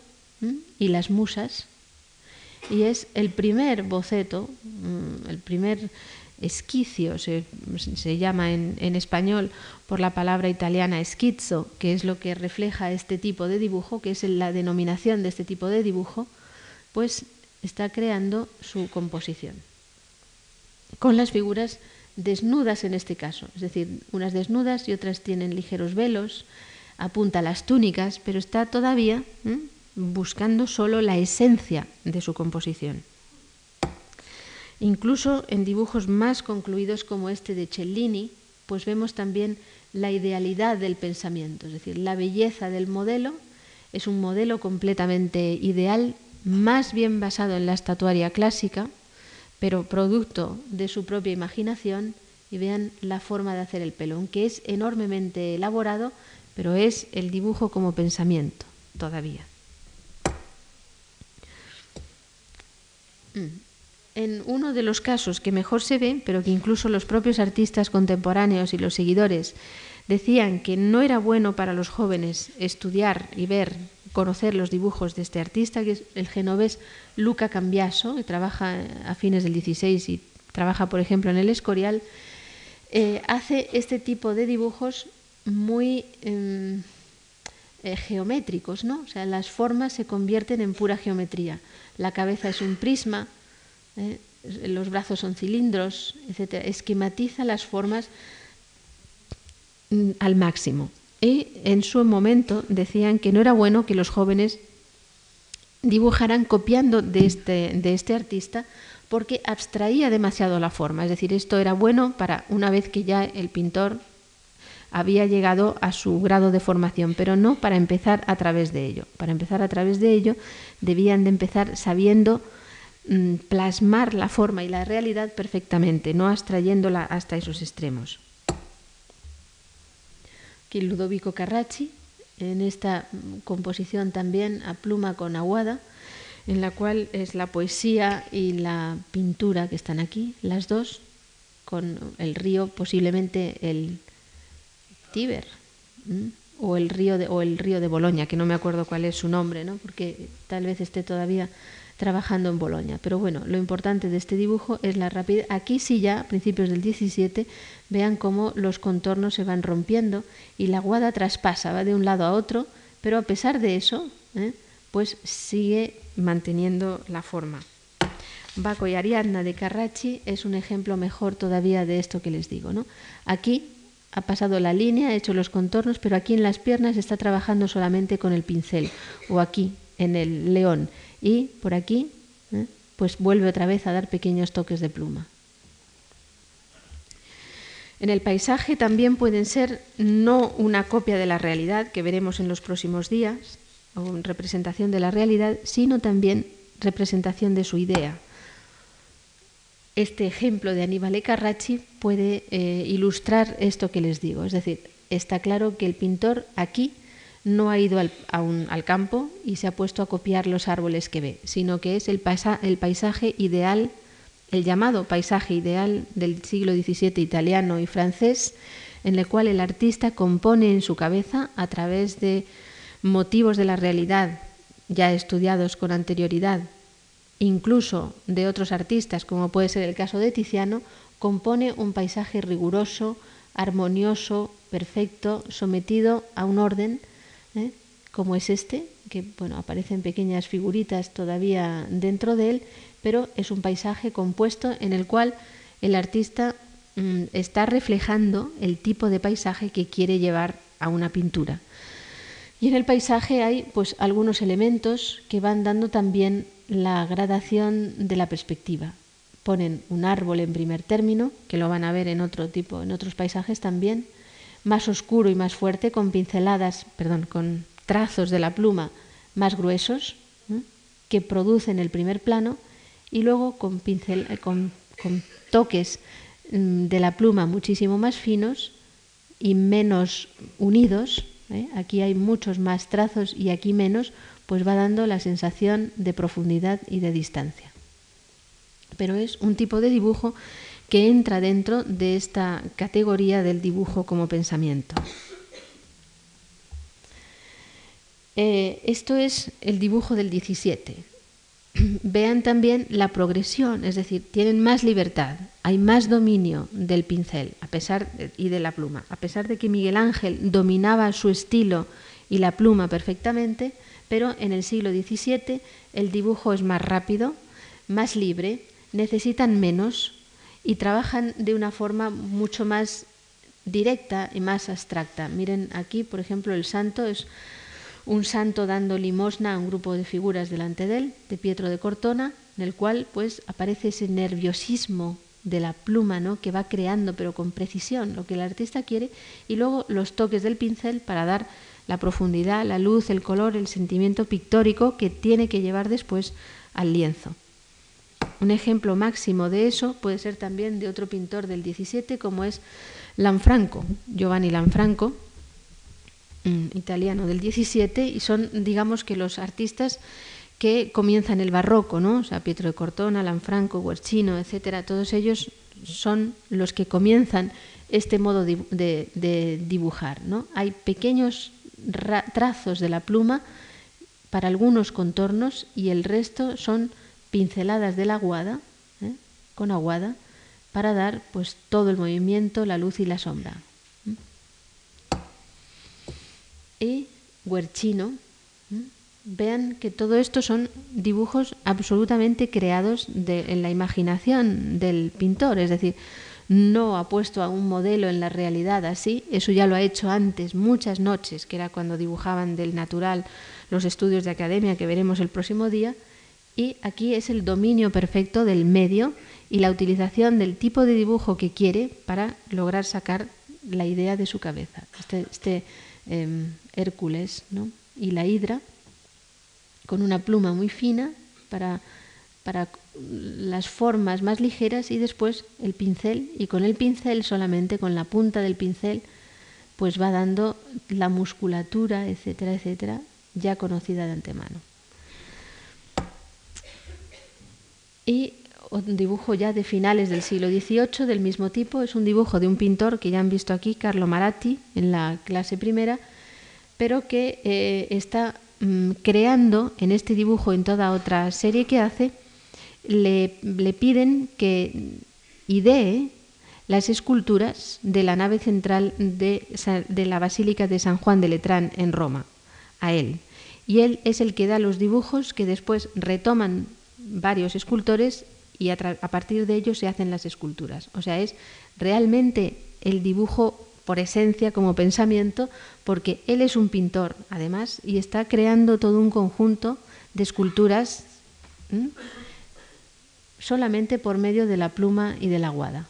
y las musas, y es el primer boceto, mm, el primer esquicio, se, llama en, en, español por la palabra italiana schizzo, que es lo que refleja este tipo de dibujo, que es la denominación de este tipo de dibujo, pues está creando su composición. Con las figuras desnudas en este caso, es decir, unas desnudas y otras tienen ligeros velos, apunta las túnicas, pero está todavía buscando solo la esencia de su composición. Incluso en dibujos más concluidos como este de Cellini, pues vemos también la idealidad del pensamiento, es decir, la belleza del modelo es un modelo completamente ideal, más bien basado en la estatuaria clásica, pero producto de su propia imaginación, y vean la forma de hacer el pelo, aunque es enormemente elaborado, pero es el dibujo como pensamiento todavía. En uno de los casos que mejor se ve, pero que incluso los propios artistas contemporáneos y los seguidores decían que no era bueno para los jóvenes estudiar y ver, conocer los dibujos de este artista, que es el genovés Luca Cambiaso, que trabaja a fines del 16 y trabaja, por ejemplo, en el Escorial, eh, hace este tipo de dibujos muy em, eh, geométricos, ¿no? O sea, las formas se convierten en pura geometría. La cabeza es un prisma, ¿eh? los brazos son cilindros, etc. Esquematiza las formas mm, al máximo. Y en su momento decían que no era bueno que los jóvenes dibujaran copiando de este, de este artista porque abstraía demasiado la forma. Es decir, esto era bueno para una vez que ya el pintor había llegado a su grado de formación, pero no para empezar a través de ello. Para empezar a través de ello debían de empezar sabiendo Mm, plasmar la forma y la realidad perfectamente, no abstrayéndola hasta esos extremos. Aquí Ludovico Carracci, en esta composición también a pluma con aguada, en la cual es la poesía y la pintura que están aquí, las dos, con el río, posiblemente el Tíber, o el río de, o el río de Boloña, que no me acuerdo cuál es su nombre, ¿no? porque tal vez esté todavía trabajando en Bolonia. Pero bueno, lo importante de este dibujo es la rapidez. Aquí sí ya, a principios del 17, vean cómo los contornos se van rompiendo y la guada traspasa, va de un lado a otro, pero a pesar de eso, ¿eh? pues sigue manteniendo la forma. Baco y Ariadna de Carracci es un ejemplo mejor todavía de esto que les digo. ¿no? Aquí ha pasado la línea, ha hecho los contornos, pero aquí en las piernas está trabajando solamente con el pincel, o aquí en el león y por aquí ¿eh? pues vuelve otra vez a dar pequeños toques de pluma. En el paisaje también pueden ser no una copia de la realidad que veremos en los próximos días, o representación de la realidad, sino también representación de su idea. Este ejemplo de Aníbal Carracci puede eh, ilustrar esto que les digo. Es decir, está claro que el pintor aquí no ha ido al, al, campo y se ha puesto a copiar los árboles que ve, sino que es el, el paisaje ideal, el llamado paisaje ideal del siglo XVII italiano y francés, en el cual el artista compone en su cabeza a través de motivos de la realidad ya estudiados con anterioridad, incluso de otros artistas, como puede ser el caso de Tiziano, compone un paisaje riguroso, armonioso, perfecto, sometido a un orden ¿eh? como es este, que bueno, aparecen pequeñas figuritas todavía dentro de él, pero es un paisaje compuesto en el cual el artista mm, está reflejando el tipo de paisaje que quiere llevar a una pintura. Y en el paisaje hay pues algunos elementos que van dando también la gradación de la perspectiva. Ponen un árbol en primer término, que lo van a ver en otro tipo, en otros paisajes también, más oscuro y más fuerte, con pinceladas, perdón, con trazos de la pluma más gruesos que producen el primer plano y luego con, pincel, eh, con, toques mm, de la pluma muchísimo más finos y menos unidos. ¿eh? Aquí hay muchos más trazos y aquí menos, pues va dando la sensación de profundidad y de distancia. Pero es un tipo de dibujo que entra dentro de esta categoría del dibujo como pensamiento. Eh, esto es el dibujo del 17. Vean también la progresión, es decir, tienen más libertad, hay más dominio del pincel a pesar y de la pluma. A pesar de que Miguel Ángel dominaba su estilo y la pluma perfectamente, pero en el siglo XVII el dibujo es más rápido, más libre, necesitan menos y trabajan de una forma mucho más directa y más abstracta. Miren aquí, por ejemplo, el santo es un santo dando limosna a un grupo de figuras delante de él, de Pietro de Cortona, en el cual pues aparece ese nerviosismo de la pluma, ¿no? que va creando pero con precisión lo que el artista quiere y luego los toques del pincel para dar la profundidad, la luz, el color, el sentimiento pictórico que tiene que llevar después al lienzo. Un ejemplo máximo de eso puede ser también de otro pintor del 17 como es Lanfranco, Giovanni Lanfranco, mm, italiano del 17, y son, digamos que los artistas que comienzan el barroco, ¿no? O sea, Pietro de Cortona, Lanfranco, Guercino, etcétera, todos ellos son los que comienzan este modo de, de dibujar, ¿no? Hay pequeños trazos de la pluma para algunos contornos y el resto son pinceladas de la aguada, ¿eh? con aguada, para dar pues todo el movimiento, la luz y la sombra. Y Guerchino, vean que todo esto son dibujos absolutamente creados en la imaginación del pintor, es decir, no ha puesto a un modelo en la realidad así, eso ya lo ha hecho antes, muchas noches, que era cuando dibujaban del natural los estudios de academia que veremos el próximo día, y aquí es el dominio perfecto del medio y la utilización del tipo de dibujo que quiere para lograr sacar la idea de su cabeza. Este, este em, Hércules ¿no? y la hidra, con una pluma muy fina para para las formas más ligeras y después el pincel y con el pincel solamente con la punta del pincel pues va dando la musculatura, etcétera, etcétera, ya conocida de antemano. Y un dibujo ya de finales del siglo XVIII del mismo tipo, es un dibujo de un pintor que ya han visto aquí, Carlo Maratti, en la clase primera, pero que eh, está mm, creando en este dibujo, en toda otra serie que hace, le, piden que idee las esculturas de la nave central de, la Basílica de San Juan de Letrán en Roma, a él. Y él es el que da los dibujos que después retoman varios escultores y a, a partir de ellos se hacen las esculturas. O sea, es realmente el dibujo por esencia como pensamiento, porque él es un pintor, además, y está creando todo un conjunto de esculturas solamente por medio de la pluma y de la aguada.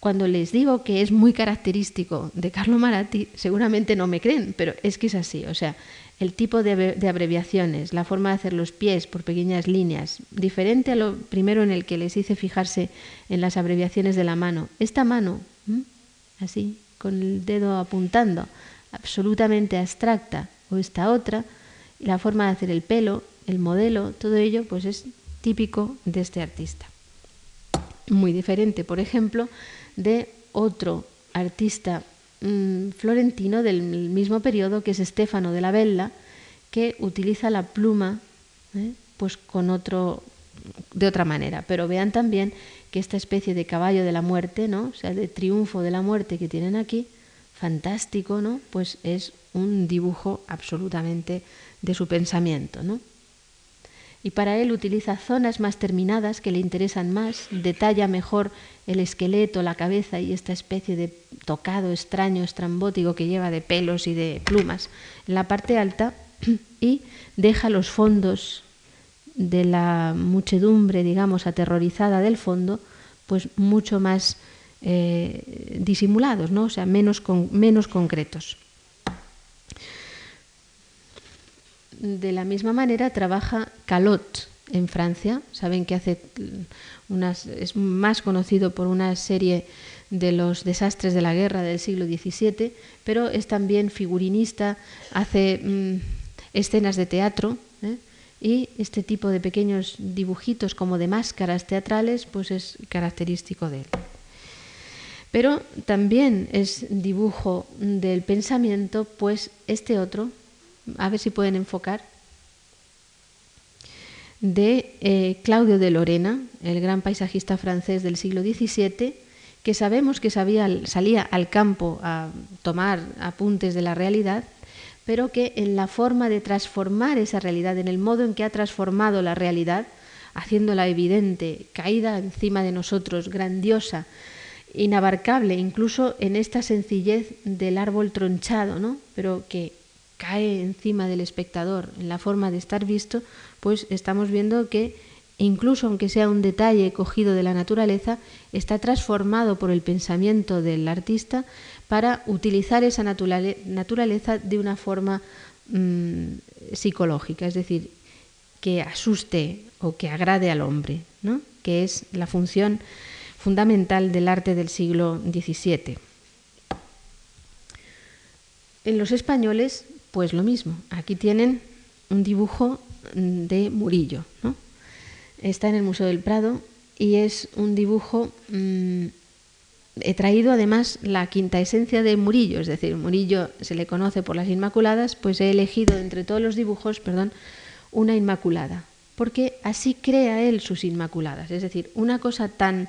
cuando les digo que es muy característico de Carlo Maratti, seguramente no me creen, pero es que es así. O sea, el tipo de, abreviaciones, la forma de hacer los pies por pequeñas líneas, diferente a lo primero en el que les hice fijarse en las abreviaciones de la mano. Esta mano, así, con el dedo apuntando, absolutamente abstracta, o esta otra, la forma de hacer el pelo, el modelo, todo ello, pues es típico de este artista. Muy diferente, por ejemplo, de otro artista mm, florentino del mismo periodo, que es Stefano de la Bella, que utiliza la pluma ¿eh? pues con otro, de otra manera. Pero vean también que esta especie de caballo de la muerte, ¿no? o sea, de triunfo de la muerte que tienen aquí, fantástico, ¿no? pues es un dibujo absolutamente de su pensamiento. ¿no? Y para él utiliza zonas más terminadas que le interesan más, detalla mejor el esqueleto, la cabeza y esta especie de tocado extraño, estrambótico que lleva de pelos y de plumas en la parte alta y deja los fondos de la muchedumbre, digamos, aterrorizada del fondo, pues mucho más eh, disimulados, ¿no? o sea, menos, menos concretos. De la misma manera trabaja Calot en Francia. Saben que hace unas, es más conocido por una serie de los desastres de la guerra del siglo XVII, pero es también figurinista, hace mm, escenas de teatro ¿eh? y este tipo de pequeños dibujitos como de máscaras teatrales, pues es característico de él. Pero también es dibujo del pensamiento, pues este otro, a ver si pueden enfocar, de eh, Claudio de Lorena, el gran paisajista francés del siglo XVII, que sabemos que salía al campo a tomar apuntes de la realidad, pero que en la forma de transformar esa realidad, en el modo en que ha transformado la realidad, haciéndola evidente, caída encima de nosotros, grandiosa, inabarcable, incluso en esta sencillez del árbol tronchado, ¿no? pero que cae encima del espectador en la forma de estar visto, pues estamos viendo que incluso aunque sea un detalle cogido de la naturaleza, está transformado por el pensamiento del artista para utilizar esa naturaleza de una forma mm, psicológica, es decir, que asuste o que agrade al hombre, ¿no? que es la función fundamental del arte del siglo XVII. En los españoles, pues lo mismo. Aquí tienen un dibujo de Murillo. ¿no? Está en el Museo del Prado y es un dibujo... Mm, he traído además la quinta esencia de Murillo, es decir, Murillo se le conoce por las Inmaculadas, pues he elegido entre todos los dibujos, perdón, una Inmaculada, porque así crea él sus Inmaculadas, es decir, una cosa tan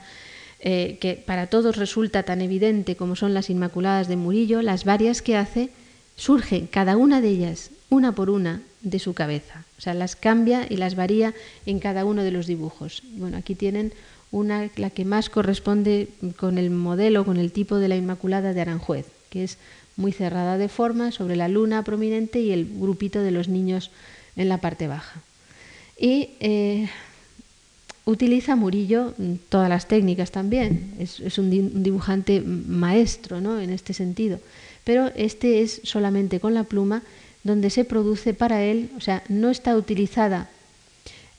eh, que para todos resulta tan evidente como son las Inmaculadas de Murillo, las varias que hace, surgen cada una de ellas, una por una, de su cabeza. O sea, las cambia y las varía en cada uno de los dibujos. Bueno, aquí tienen una, la que más corresponde con el modelo, con el tipo de la Inmaculada de Aranjuez, que es muy cerrada de forma, sobre la luna prominente y el grupito de los niños en la parte baja. Y eh, Utiliza Murillo todas las técnicas también, es, un dibujante maestro ¿no? en este sentido, pero este es solamente con la pluma donde se produce para él, o sea, no está utilizada,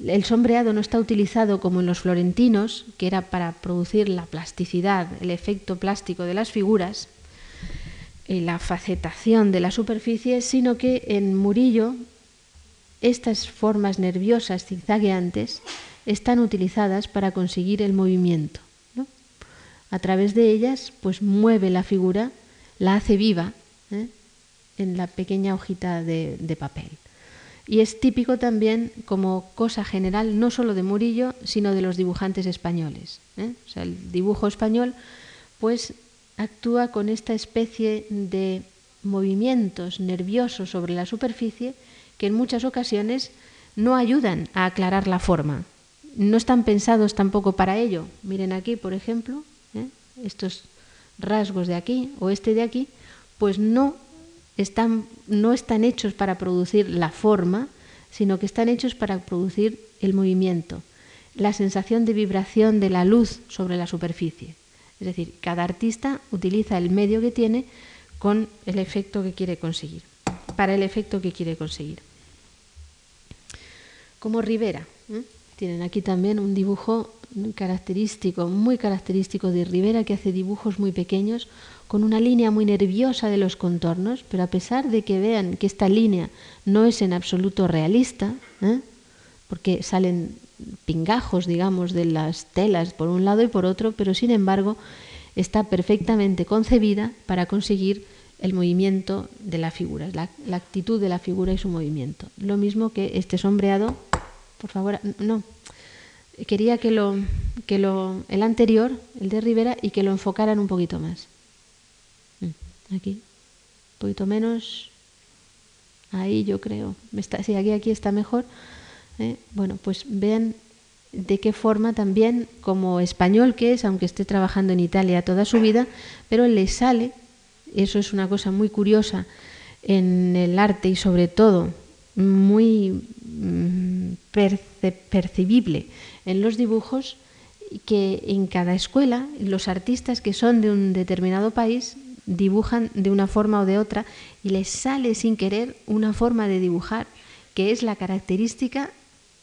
el sombreado no está utilizado como en los florentinos, que era para producir la plasticidad, el efecto plástico de las figuras, y la facetación de la superficie, sino que en Murillo estas formas nerviosas zigzagueantes están utilizadas para conseguir el movimiento. A través de ellas, pues mueve la figura, la hace viva ¿eh? en la pequeña hojita de, papel. Y es típico también como cosa general, no solo de Murillo, sino de los dibujantes españoles. ¿eh? El dibujo español, pues actúa con esta especie de movimientos nerviosos sobre la superficie que en muchas ocasiones no ayudan a aclarar la forma, no están pensados tampoco para ello. Miren aquí, por ejemplo, ¿eh? estos rasgos de aquí o este de aquí, pues no están, no están hechos para producir la forma, sino que están hechos para producir el movimiento, la sensación de vibración de la luz sobre la superficie. Es decir, cada artista utiliza el medio que tiene con el efecto que quiere conseguir, para el efecto que quiere conseguir. Como Rivera. Tienen aquí también un dibujo característico, muy característico de Rivera, que hace dibujos muy pequeños, con una línea muy nerviosa de los contornos, pero a pesar de que vean que esta línea no es en absoluto realista, ¿eh? porque salen pingajos, digamos, de las telas por un lado y por otro, pero sin embargo está perfectamente concebida para conseguir el movimiento de la figura, la, la actitud de la figura y su movimiento. Lo mismo que este sombreado por favor, no. Quería que lo, que lo, el anterior, el de Rivera, y que lo enfocaran un poquito más. Mm, aquí, un poquito menos. Ahí yo creo. Está, sí, aquí, aquí está mejor. ¿eh? Bueno, pues vean de qué forma también, como español que es, aunque esté trabajando en Italia toda su vida, pero le sale, eso es una cosa muy curiosa en el arte y sobre todo muy mm, percibible en los dibujos que en cada escuela los artistas que son de un determinado país dibujan de una forma o de otra y les sale sin querer una forma de dibujar que es la característica,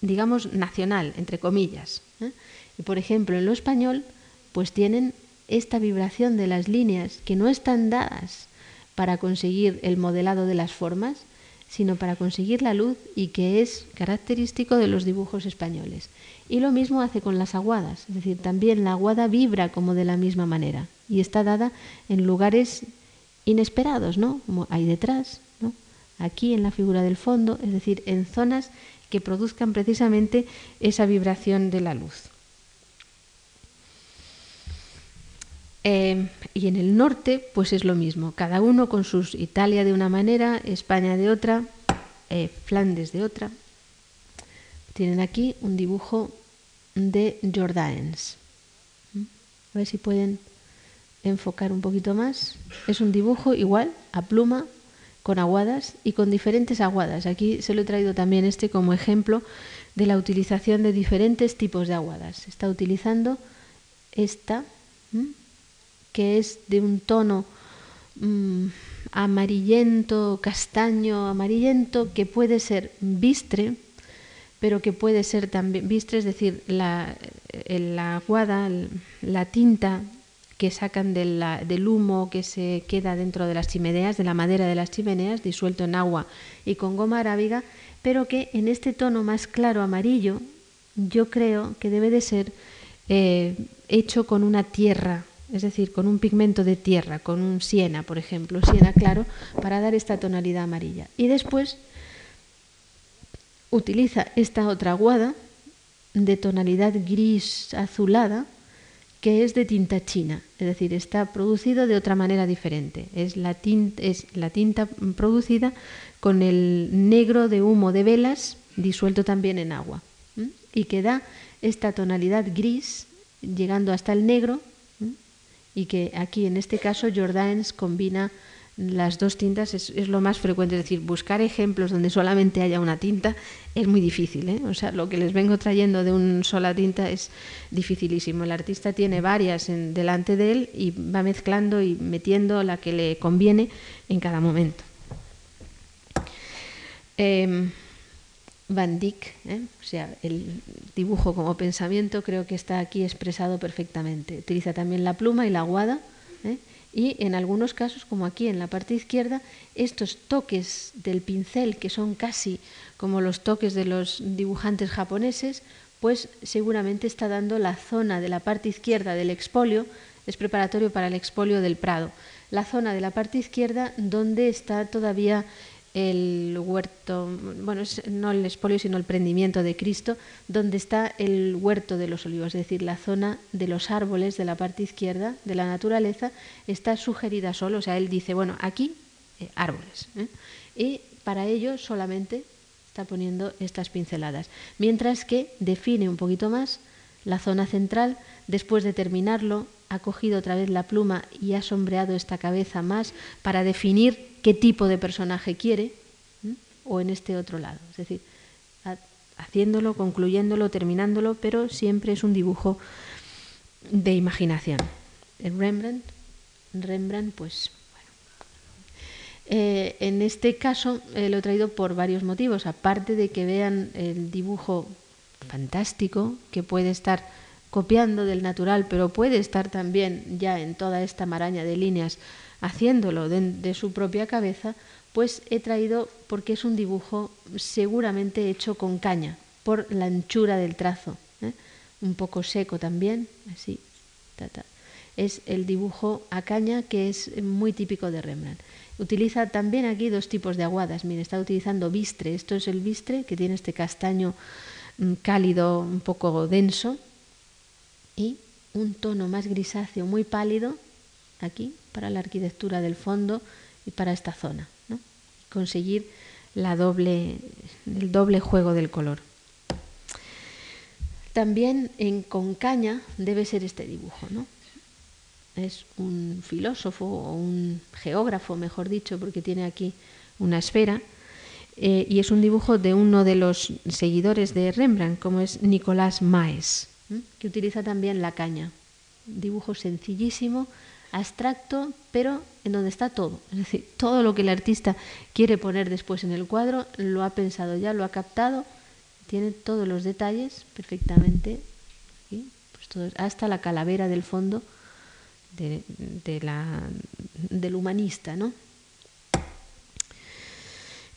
digamos, nacional, entre comillas. ¿eh? Y por ejemplo, en lo español, pues tienen esta vibración de las líneas que no están dadas para conseguir el modelado de las formas, sino para conseguir la luz y que es característico de los dibujos españoles. Y lo mismo hace con las aguadas, es decir, también la aguada vibra como de la misma manera y está dada en lugares inesperados, ¿no? Como ahí detrás, ¿no? aquí en la figura del fondo, es decir, en zonas que produzcan precisamente esa vibración de la luz. Eh, y en el norte, pues es lo mismo, cada uno con sus Italia de una manera, España de otra, eh, Flandes de otra. Tienen aquí un dibujo de Jordaens. ¿Mm? A ver si pueden enfocar un poquito más. Es un dibujo igual, a pluma, con aguadas y con diferentes aguadas. Aquí se lo he traído también este como ejemplo de la utilización de diferentes tipos de aguadas. Está utilizando esta, que es de un tono mm, amarillento, castaño, amarillento, que puede ser bistre, pero que puede ser también bistre, es decir, la, la aguada, la tinta que sacan del humo que se queda dentro de las chimeneas, de la madera de las chimeneas, disuelto en agua y con goma arábiga, pero que en este tono más claro amarillo yo creo que debe de ser eh, hecho con una tierra, es decir, con un pigmento de tierra, con un siena, por ejemplo, siena claro, para dar esta tonalidad amarilla. Y después utiliza esta otra aguada de tonalidad gris azulada, que es de tinta china, es decir, está producido de otra manera diferente. Es la tinta, es la tinta producida con el negro de humo de velas disuelto también en agua y que da esta tonalidad gris llegando hasta el negro y que aquí en este caso Jordaens combina las dos tintas es, lo más frecuente, es decir, buscar ejemplos donde solamente haya una tinta es muy difícil. ¿eh? O sea, lo que les vengo trayendo de una sola tinta es dificilísimo. El artista tiene varias en, delante de él y va mezclando y metiendo la que le conviene en cada momento. Em, Van Dyck, ¿eh? o sea, el dibujo como pensamiento creo que está aquí expresado perfectamente. Utiliza también la pluma y la aguada. ¿eh? Y en algunos casos, como aquí en la parte izquierda, estos toques del pincel, que son casi como los toques de los dibujantes japoneses, pues seguramente está dando la zona de la parte izquierda del expolio, es preparatorio para el expolio del Prado, la zona de la parte izquierda donde está todavía el huerto, bueno, no el espolio, sino el prendimiento de Cristo, donde está el huerto de los olivos, es decir, la zona de los árboles de la parte izquierda de la naturaleza está sugerida solo, o sea, él dice, bueno, aquí eh, árboles, ¿eh? y para ello solamente está poniendo estas pinceladas, mientras que define un poquito más la zona central, después de terminarlo, ha cogido otra vez la pluma y ha sombreado esta cabeza más para definir qué tipo de personaje quiere, o en este otro lado. Es decir, haciéndolo, concluyéndolo, terminándolo, pero siempre es un dibujo de imaginación. En Rembrandt, Rembrandt, pues. Eh, en este caso eh, lo he traído por varios motivos, aparte de que vean el dibujo fantástico que puede estar copiando del natural, pero puede estar también ya en toda esta maraña de líneas haciéndolo de, su propia cabeza, pues he traído porque es un dibujo seguramente hecho con caña, por la anchura del trazo, ¿eh? un poco seco también, así. Es el dibujo a caña que es muy típico de Rembrandt. Utiliza también aquí dos tipos de aguadas. Mire, está utilizando bistre. Esto es el bistre que tiene este castaño mm, cálido, un poco denso, y un tono más grisáceo, muy pálido, aquí, para la arquitectura del fondo y para esta zona. ¿no? Conseguir el doble juego del color. También en Concaña debe ser este dibujo. ¿no? Es un filósofo o un geógrafo, mejor dicho, porque tiene aquí una esfera. Eh, y es un dibujo de uno de los seguidores de Rembrandt, como es Nicolás Maes, que utiliza también la caña. dibujo sencillísimo, abstracto, pero en donde está todo. Es decir, todo lo que el artista quiere poner después en el cuadro lo ha pensado ya, lo ha captado, tiene todos los detalles perfectamente, pues hasta la calavera del fondo de, la, del humanista, ¿no?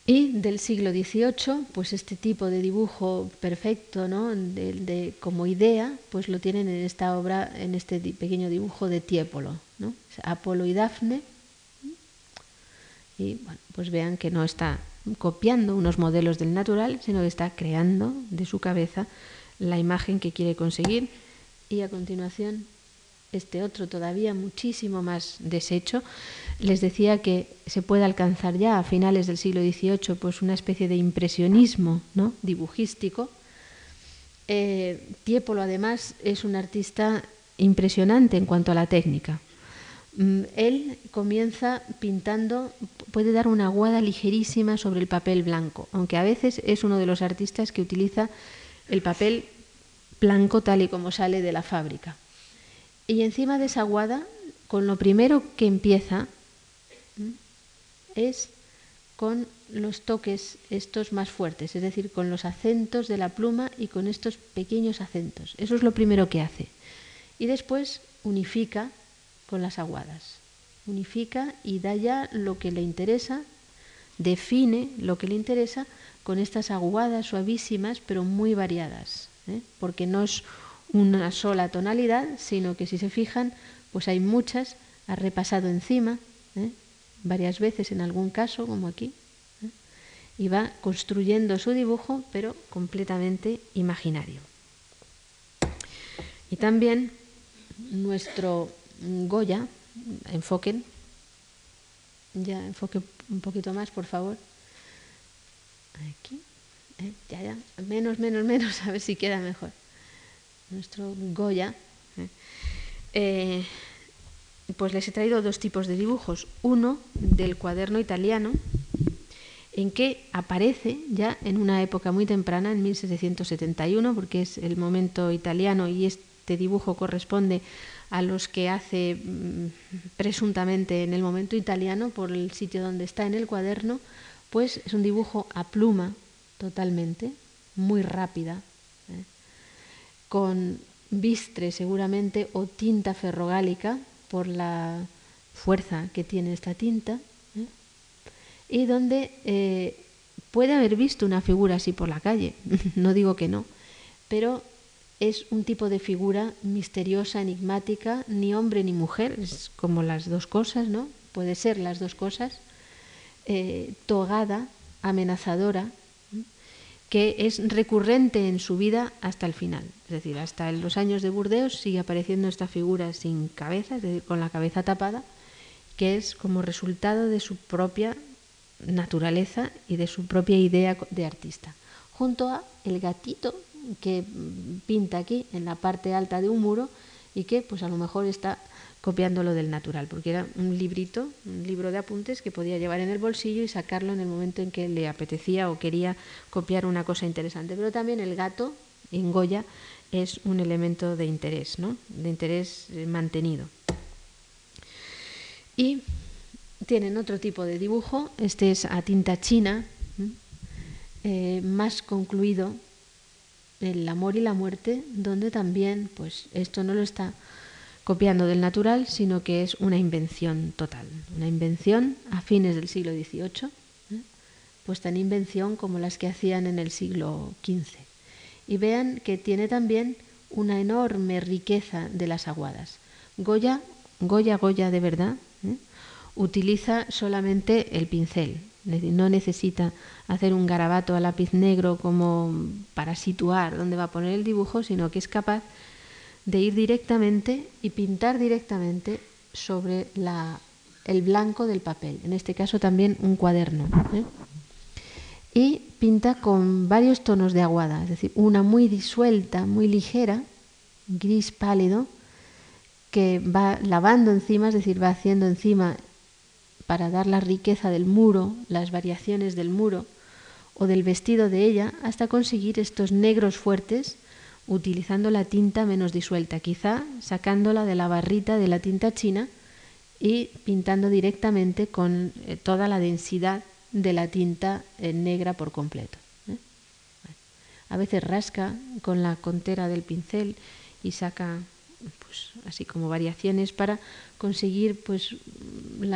Y del siglo XVIII, pues este tipo de dibujo perfecto, ¿no? de, como idea, pues lo tienen en esta obra, en este pequeño dibujo de Tiepolo, ¿no? Apolo y Dafne. Y bueno, pues vean que no está copiando unos modelos del natural, sino que está creando de su cabeza la imagen que quiere conseguir. Y a continuación, este otro todavía muchísimo más deshecho, les decía que se puede alcanzar ya a finales del siglo XVIII pues una especie de impresionismo ¿no? dibujístico. Eh, Tiepolo además es un artista impresionante en cuanto a la técnica. Mm, él comienza pintando, puede dar una aguada ligerísima sobre el papel blanco, aunque a veces es uno de los artistas que utiliza el papel blanco tal y como sale de la fábrica. Y encima de esa aguada, con lo primero que empieza es con los toques estos más fuertes, es decir, con los acentos de la pluma y con estos pequeños acentos. Eso es lo primero que hace. Y después unifica con las aguadas. Unifica y da ya lo que le interesa, define lo que le interesa con estas aguadas suavísimas pero muy variadas, ¿eh? porque no es una sola tonalidad, sino que si se fijan, pues hay muchas, ha repasado encima, ¿eh? varias veces en algún caso, como aquí, ¿eh? y va construyendo su dibujo, pero completamente imaginario. Y también nuestro Goya, enfoquen, ya enfoque un poquito más, por favor. Aquí, ¿eh? ya, ya, menos, menos, menos, a ver si queda mejor. Nuestro Goya. ¿eh? pues les he traído dos tipos de dibujos. Uno del cuaderno italiano, en que aparece ya en una época muy temprana, en 1771, porque es el momento italiano y este dibujo corresponde a los que hace mm, presuntamente en el momento italiano por el sitio donde está en el cuaderno, pues es un dibujo a pluma totalmente, muy rápida, ¿eh? Con bistre seguramente o tinta ferrogálica por la fuerza que tiene esta tinta, ¿eh? y donde eh, puede haber visto una figura así por la calle, no digo que no, pero es un tipo de figura misteriosa, enigmática, ni hombre ni mujer, es como las dos cosas, ¿no? Puede ser las dos cosas, eh, togada, amenazadora, que es recurrente en su vida hasta el final. Es decir, hasta los años de Burdeos sigue apareciendo esta figura sin cabeza, es decir, con la cabeza tapada, que es como resultado de su propia naturaleza y de su propia idea de artista. Junto a el gatito que pinta aquí en la parte alta de un muro y que pues a lo mejor está copiando lo del natural, porque era un librito, un libro de apuntes que podía llevar en el bolsillo y sacarlo en el momento en que le apetecía o quería copiar una cosa interesante. Pero también el gato en Goya es un elemento de interés, ¿no? de interés eh, mantenido. Y tienen otro tipo de dibujo, este es a tinta china, eh, más concluido, el amor y la muerte, donde también pues esto no lo está copiando del natural, sino que es una invención total, una invención a fines del siglo XVIII, ¿eh? pues tan invención como las que hacían en el siglo XV. Y vean que tiene también una enorme riqueza de las aguadas. Goya, Goya, Goya de verdad, ¿eh? utiliza solamente el pincel, no necesita hacer un garabato a lápiz negro como para situar dónde va a poner el dibujo, sino que es capaz de ir directamente y pintar directamente sobre la, el blanco del papel, en este caso también un cuaderno. ¿eh? Y pinta con varios tonos de aguada, es decir, una muy disuelta, muy ligera, gris pálido, que va lavando encima, es decir, va haciendo encima para dar la riqueza del muro, las variaciones del muro o del vestido de ella, hasta conseguir estos negros fuertes utilizando la tinta menos disuelta, quizá sacándola de la barrita de la tinta china y pintando directamente con eh, toda la densidad de la tinta eh, negra por completo. ¿eh? A veces rasca con la contera del pincel y saca pues, así como variaciones para conseguir, pues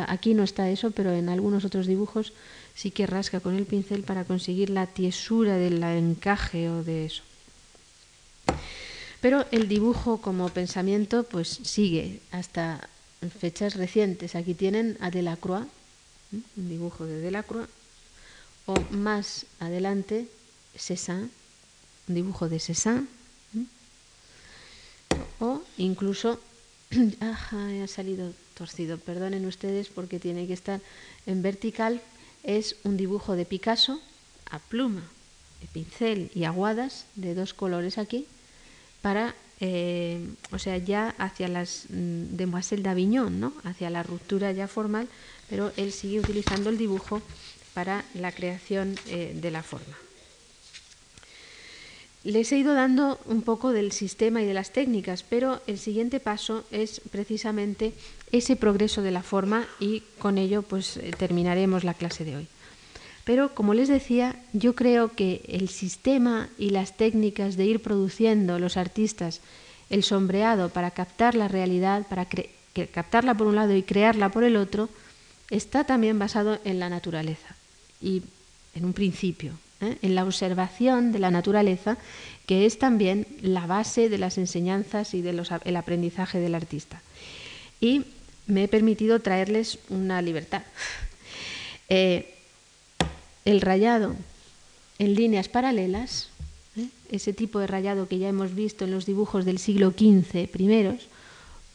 aquí no está eso, pero en algunos otros dibujos sí que rasca con el pincel para conseguir la tiesura del encaje o de eso. Pero el dibujo como pensamiento pues sigue hasta fechas recientes. Aquí tienen a Delacroix, un dibujo de Delacroix, o más adelante Cézanne, un dibujo de Cézanne, o incluso, ajá, ha salido torcido, perdonen ustedes porque tiene que estar en vertical, es un dibujo de Picasso a pluma, de pincel y aguadas de dos colores aquí, para, eh, o sea, ya hacia las mm, Demoiselles d'Avignon, ¿no? hacia la ruptura ya formal, pero él sigue utilizando el dibujo para la creación eh, de la forma. Les he ido dando un poco del sistema y de las técnicas, pero el siguiente paso es precisamente ese progreso de la forma y con ello pues eh, terminaremos la clase de hoy. Pero como les decía, yo creo que el sistema y las técnicas de ir produciendo los artistas el sombreado para captar la realidad, para captarla por un lado y crearla por el otro, está también basado en la naturaleza y en un principio, ¿eh? en la observación de la naturaleza, que es también la base de las enseñanzas y del aprendizaje del artista. Y me he permitido traerles una libertad. Eh, el rayado en líneas paralelas, ¿eh? ese tipo de rayado que ya hemos visto en los dibujos del siglo XV primeros,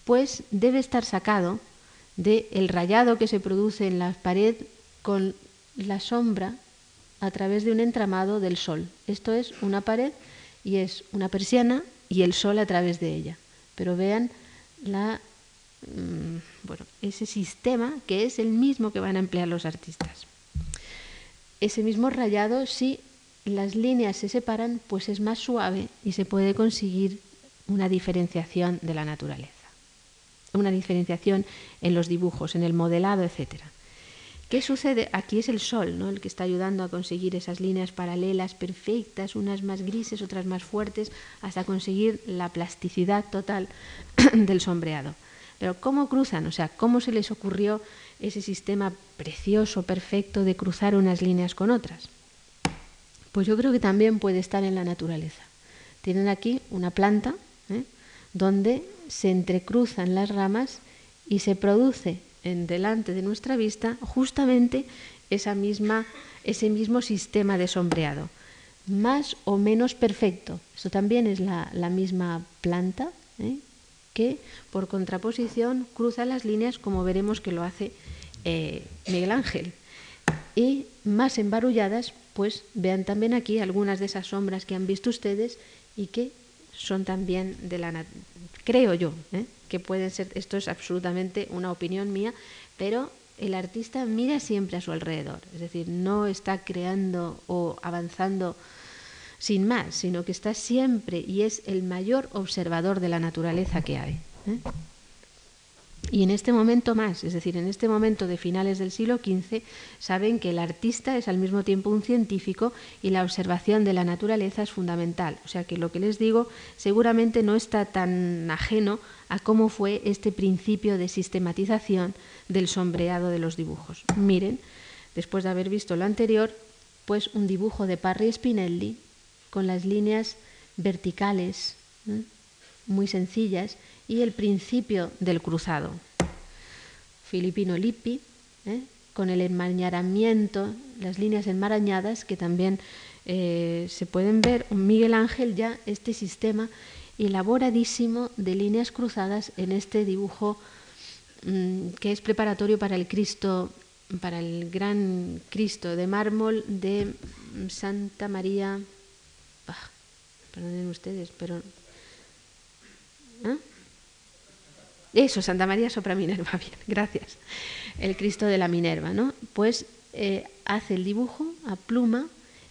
pues debe estar sacado del rayado que se produce en la pared con la sombra a través de un entramado del sol. Esto es una pared y es una persiana y el sol a través de ella. Pero vean la, mm, bueno, ese sistema que es el mismo que van a emplear los artistas. Ese mismo rayado, si las líneas se separan, pues es más suave y se puede conseguir una diferenciación de la naturaleza. Una diferenciación en los dibujos, en el modelado, etcétera. ¿Qué sucede? Aquí es el sol, ¿no? El que está ayudando a conseguir esas líneas paralelas perfectas, unas más grises, otras más fuertes, hasta conseguir la plasticidad total del sombreado. Pero ¿cómo cruzan? O sea, ¿cómo se les ocurrió ese sistema precioso, perfecto de cruzar unas líneas con otras? Pues yo creo que también puede estar en la naturaleza. Tienen aquí una planta ¿eh? donde se entrecruzan las ramas y se produce en delante de nuestra vista justamente esa misma, ese mismo sistema de sombreado, más o menos perfecto. Esto también es la, misma planta ¿eh? Que por contraposición cruza las líneas como veremos que lo hace eh, Miguel Ángel. Y más embarulladas, pues vean también aquí algunas de esas sombras que han visto ustedes y que son también de la creo yo, ¿eh? que pueden ser, esto es absolutamente una opinión mía, pero el artista mira siempre a su alrededor, es decir, no está creando o avanzando sin más, sino que está siempre y es el mayor observador de la naturaleza que hay. ¿eh? Y en este momento más, es decir, en este momento de finales del siglo XV, saben que el artista es al mismo tiempo un científico y la observación de la naturaleza es fundamental. O sea que lo que les digo seguramente no está tan ajeno a cómo fue este principio de sistematización del sombreado de los dibujos. Miren, después de haber visto lo anterior, pues un dibujo de Parry Spinelli con las líneas verticales, ¿eh? muy sencillas, y el principio del cruzado. Filipino Lippi, ¿eh? con el enmarañamiento, las líneas enmarañadas que también eh, se pueden ver. Miguel Ángel ya este sistema elaboradísimo de líneas cruzadas en este dibujo mm, que es preparatorio para el Cristo, para el gran Cristo de mármol de Santa María. Perdonen ustedes, pero. ¿eh? Eso, Santa María sopra Minerva, bien, gracias. El Cristo de la Minerva, ¿no? Pues eh, hace el dibujo a pluma,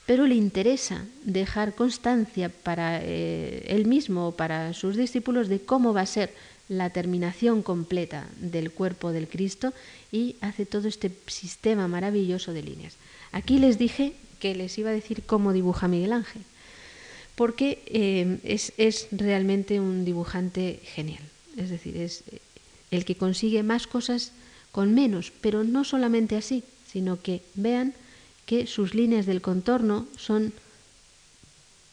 pero le interesa dejar constancia para eh, él mismo o para sus discípulos de cómo va a ser la terminación completa del cuerpo del Cristo y hace todo este sistema maravilloso de líneas. Aquí les dije que les iba a decir cómo dibuja Miguel Ángel, porque eh, es, es realmente un dibujante genial. Es decir, es el que consigue más cosas con menos, pero no solamente así, sino que vean que sus líneas del contorno son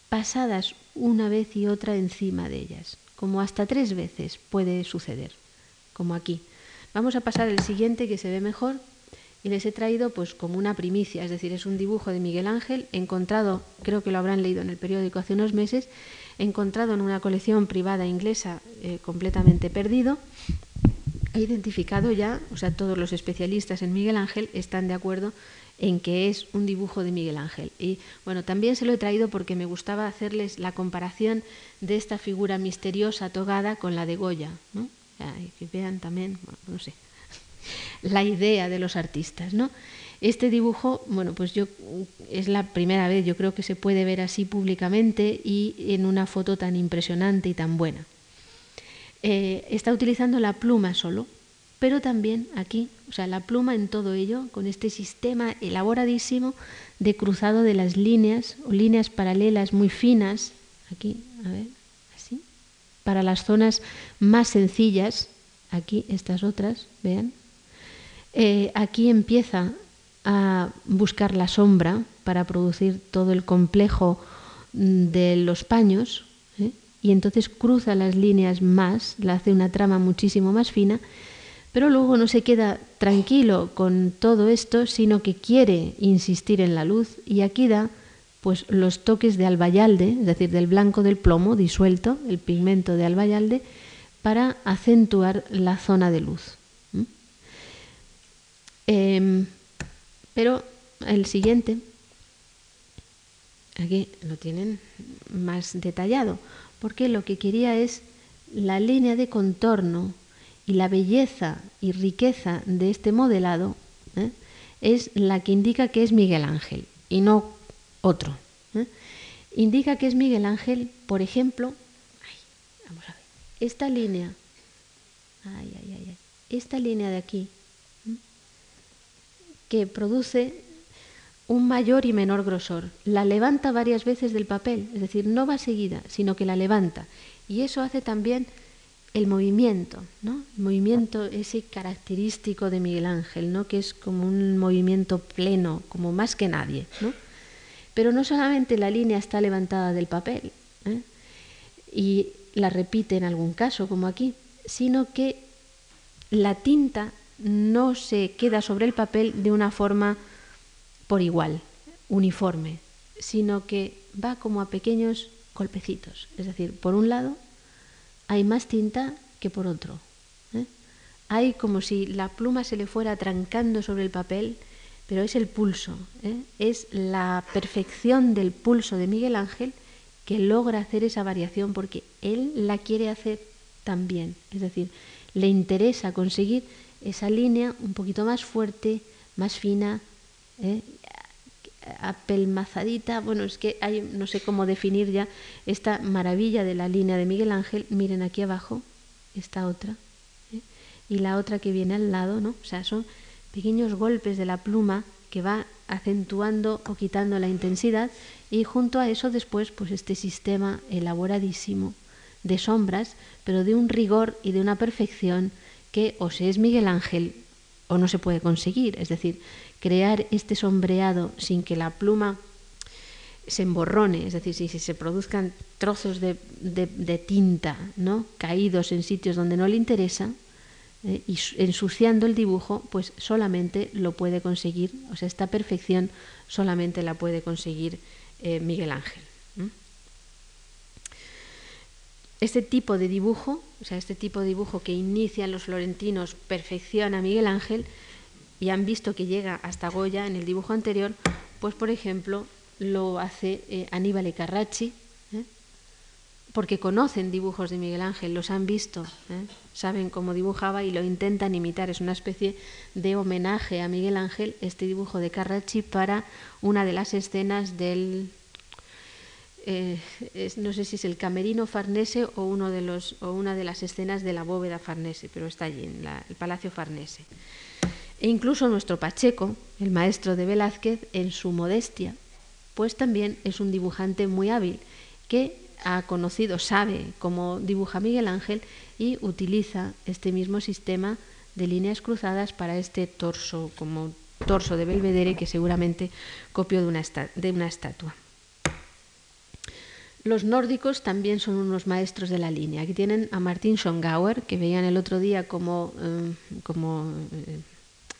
pasadas una vez y otra encima de ellas, como hasta tres veces puede suceder, como aquí. Vamos a pasar el siguiente que se ve mejor, y les he traído pues como una primicia, es decir, es un dibujo de Miguel Ángel encontrado, creo que lo habrán leído en el periódico hace unos meses, encontrado en una colección privada inglesa eh, completamente perdido. He identificado ya, o sea, todos los especialistas en Miguel Ángel están de acuerdo en que es un dibujo de Miguel Ángel. Y bueno, también se lo he traído porque me gustaba hacerles la comparación de esta figura misteriosa togada con la de Goya, ¿no? que vean también, no sé, la idea de los artistas, ¿no? Este dibujo, bueno, pues yo es la primera vez, yo creo que se puede ver así públicamente y en una foto tan impresionante y tan buena. Eh, está utilizando la pluma solo, pero también aquí, o sea, la pluma en todo ello, con este sistema elaboradísimo de cruzado de las líneas o líneas paralelas muy finas, aquí, a ver, así, para las zonas más sencillas, aquí estas otras, vean, eh, aquí empieza a buscar la sombra para producir todo el complejo mm, de los paños ¿eh? y entonces cruza las líneas más, la hace una trama muchísimo más fina, pero luego no se queda tranquilo con todo esto, sino que quiere insistir en la luz y aquí da pues los toques de albayalde, es decir, del blanco del plomo disuelto, el pigmento de albayalde, para acentuar la zona de luz. Em, pero el siguiente, aquí lo tienen más detallado, porque lo que quería es la línea de contorno y la belleza y riqueza de este modelado ¿eh? es la que indica que es Miguel Ángel y no otro. ¿eh? Indica que es Miguel Ángel, por ejemplo, vamos a ver, esta línea, esta línea de aquí, que produce un mayor y menor grosor. La levanta varias veces del papel, es decir, no va seguida, sino que la levanta. Y eso hace también el movimiento, ¿no? El movimiento ese característico de Miguel Ángel, ¿no? Que es como un movimiento pleno, como más que nadie, ¿no? Pero no solamente la línea está levantada del papel ¿eh? y la repite en algún caso, como aquí, sino que la tinta no se queda sobre el papel de una forma por igual, uniforme, sino que va como a pequeños golpecitos. Es decir, por un lado hay más tinta que por otro. ¿eh? Hay como si la pluma se le fuera trancando sobre el papel, pero es el pulso, ¿eh? es la perfección del pulso de Miguel Ángel que logra hacer esa variación porque él la quiere hacer también. Es decir, le interesa conseguir esa línea un poquito más fuerte, más fina, ¿eh? apelmazadita. Bueno, es que hay, no sé cómo definir ya esta maravilla de la línea de Miguel Ángel. Miren aquí abajo, esta otra. ¿eh? Y la otra que viene al lado, ¿no? O sea, son pequeños golpes de la pluma que va acentuando o quitando la intensidad y junto a eso después pues este sistema elaboradísimo de sombras, pero de un rigor y de una perfección que o se es Miguel Ángel o no se puede conseguir. Es decir, crear este sombreado sin que la pluma se emborrone, es decir, si, se produzcan trozos de, tinta ¿no? caídos en sitios donde no le interesa, eh, y ensuciando el dibujo, pues solamente lo puede conseguir, o sea, esta perfección solamente la puede conseguir eh, Miguel Ángel. Este tipo de dibujo, o sea, este tipo de dibujo que inician los florentinos, perfecciona Miguel Ángel y han visto que llega hasta Goya en el dibujo anterior, pues por ejemplo lo hace eh, Aníbal y Carracci, ¿eh? porque conocen dibujos de Miguel Ángel, los han visto, ¿eh? saben cómo dibujaba y lo intentan imitar. Es una especie de homenaje a Miguel Ángel este dibujo de Carracci para una de las escenas del eh, no sé si es el camerino Farnese o, uno de los, o una de las escenas de la bóveda Farnese, pero está allí, en el Palacio Farnese. E incluso nuestro Pacheco, el maestro de Velázquez, en su modestia, pues también es un dibujante muy hábil que ha conocido, sabe cómo dibuja Miguel Ángel y utiliza este mismo sistema de líneas cruzadas para este torso, como torso de Belvedere que seguramente copió de una, de una estatua. Los nórdicos también son unos maestros de la línea. Aquí tienen a Martin Schongauer, que veían el otro día como, eh, como eh,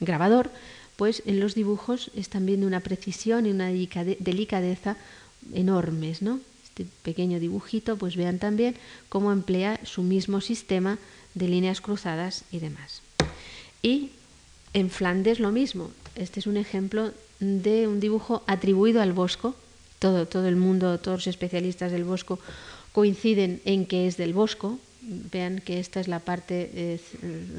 grabador, pues en los dibujos están viendo una precisión y una delicadeza enormes, ¿no? Este pequeño dibujito, pues vean también cómo emplea su mismo sistema de líneas cruzadas y demás. Y en Flandes lo mismo. Este es un ejemplo de un dibujo atribuido al Bosco. Todo, todo el mundo, todos los especialistas del Bosco coinciden en que es del Bosco. Vean que esta es la parte eh,